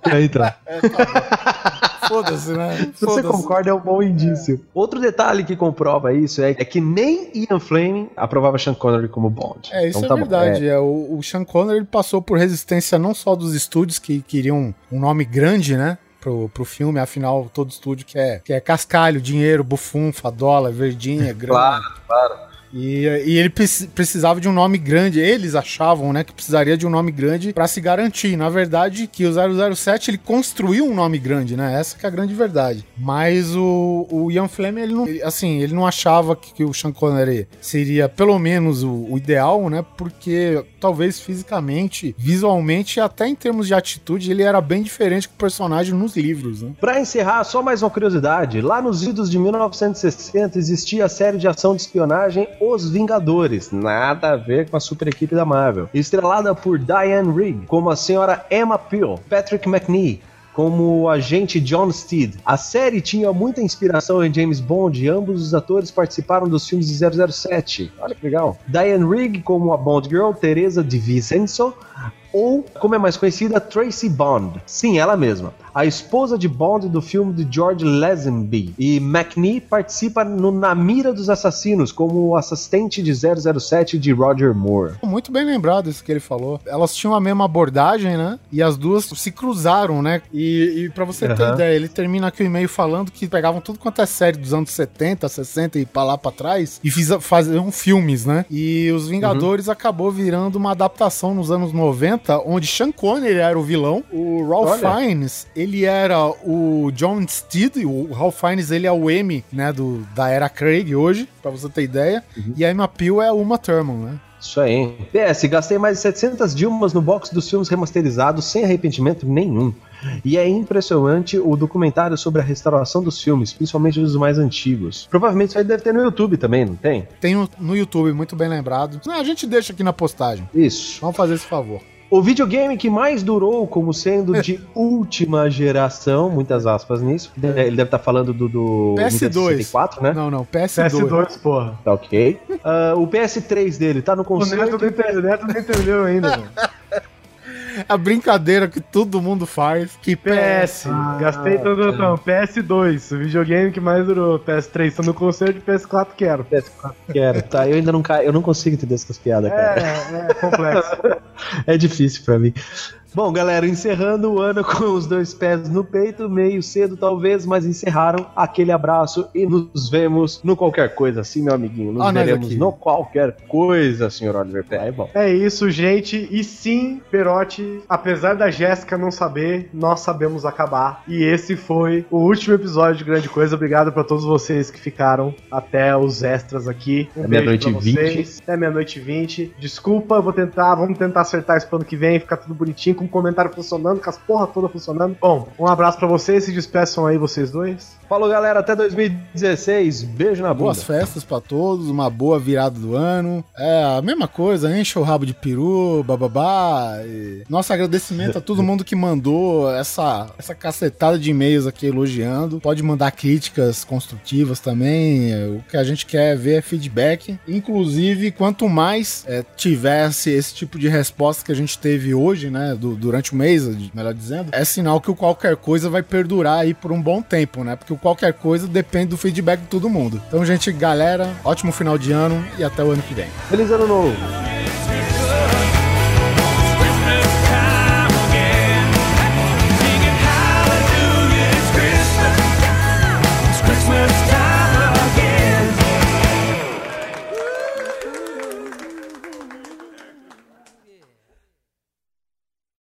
É, então. Foda-se, né? Se você concorda, é um bom indício. Outro detalhe que comprova isso é, é que nem Ian Fleming aprovava Sean Connery como Bond. É, isso Então é tá verdade. É. o, o Sean Connery ele passou por resistência não só dos estúdios que queriam um nome grande, né? Pro, pro filme, afinal, todo estúdio quer, quer cascalho, dinheiro, bufunfa, dólar, verdinha, grana. Claro, claro. E, e ele preci- precisava de um nome grande. Eles achavam, né, que precisaria de um nome grande pra se garantir. Na verdade, que o 007 ele construiu um nome grande, né? Essa que é a grande verdade. Mas o, o Ian Fleming, ele não, ele- assim, ele não achava que, que o Sean Connery seria pelo menos o, o ideal, né? Porque talvez fisicamente, visualmente, e até em termos de atitude, ele era bem diferente do personagem nos livros, né? Pra encerrar, só mais uma curiosidade. Lá nos idos de 1960 existia a série de ação de espionagem Os Vingadores. Nada a ver com a super equipe da Marvel. Estrelada por Diane Rigg, como a senhora Emma Peel, Patrick McNee, como o agente John Steed. A série tinha muita inspiração em James Bond e ambos os atores participaram dos filmes de 007. Olha que legal. Diane Rigg como a Bond Girl, Teresa de Vincenzo, ou, como é mais conhecida, Tracy Bond. Sim, ela mesma. A esposa de Bond do filme de George Lazenby. E McNee participa no Na Mira dos Assassinos como assistente de 007 de Roger Moore. Muito bem lembrado isso que ele falou. Elas tinham a mesma abordagem, né? E as duas se cruzaram, né? E, e para você ter Aham. ideia, ele termina aqui o e-mail falando que pegavam tudo quanto é série dos anos 70, 60 e pra lá pra trás e fiz, faziam filmes, né? E Os Vingadores acabou virando uma adaptação nos anos 90, onde Sean Connery era o vilão. O Ralph Olha. Fiennes, ele ele era o John Steed, o Ralph Fiennes, ele é o M, né, do, da era Craig hoje, pra você ter ideia. E a Emma Peel é a Uma Thurman, né? Isso aí. PS, gastei mais de 700 Dilmas no box dos filmes remasterizados sem arrependimento nenhum. E é impressionante o documentário sobre a restauração dos filmes, principalmente dos mais antigos. Provavelmente isso aí deve ter no YouTube também, não tem? Tem no- no YouTube, muito bem lembrado. Não, a gente deixa aqui na postagem. Isso. Vamos fazer esse favor. O videogame que mais durou como sendo de última geração, muitas aspas nisso. Ele deve estar falando do, do PS2. Nintendo 64, né? Não, não, PS2. PS2, porra. Tá ok. Ah, o PS3 dele tá no conceito. O Neto não entendeu ainda, mano. A brincadeira que todo mundo faz. Que PS, gastei todo o botão. PS2, o videogame que mais durou. PS3, tô no conselho de PS4, quero. PS4 quero. Tá, eu ainda não, ca... eu não consigo entender essas piadas, cara. É, é complexo. É difícil pra mim. Bom, galera, encerrando o ano com os dois pés no peito, meio cedo talvez, mas encerraram. Aquele abraço e nos vemos no qualquer coisa, assim, meu amiguinho. Nos nós veremos no qualquer coisa, senhor Oliver Pé. É bom. É isso, gente. E sim, Perotti, apesar da Jéssica não saber, nós sabemos acabar. E esse foi o último episódio de Grande Coisa. Obrigado pra todos vocês que ficaram até os extras aqui. Um É meia-noite e vocês. É meia-noite e vinte. Desculpa, eu vou tentar, vamos tentar acertar isso pro ano que vem, ficar tudo bonitinho, com o comentário funcionando, com as porra toda funcionando. Bom, um abraço pra vocês, se despeçam aí vocês dois. Falou, galera, até 2016. Beijo na bunda. Boas festas pra todos, uma boa virada do ano. É a mesma coisa, enche o rabo de peru, bababá. e Nosso agradecimento a todo mundo que mandou essa, essa cacetada de e-mails aqui elogiando. Pode mandar críticas construtivas também. é, O que a gente quer ver é feedback. Inclusive, quanto mais é, tivesse esse tipo de resposta que a gente teve hoje, né, du- durante o mês, melhor dizendo, é sinal que o qualquer coisa vai perdurar aí por um bom tempo, né? Porque o qualquer coisa depende do feedback de todo mundo. Então, gente, galera, ótimo final de ano e até o ano que vem. Feliz ano novo.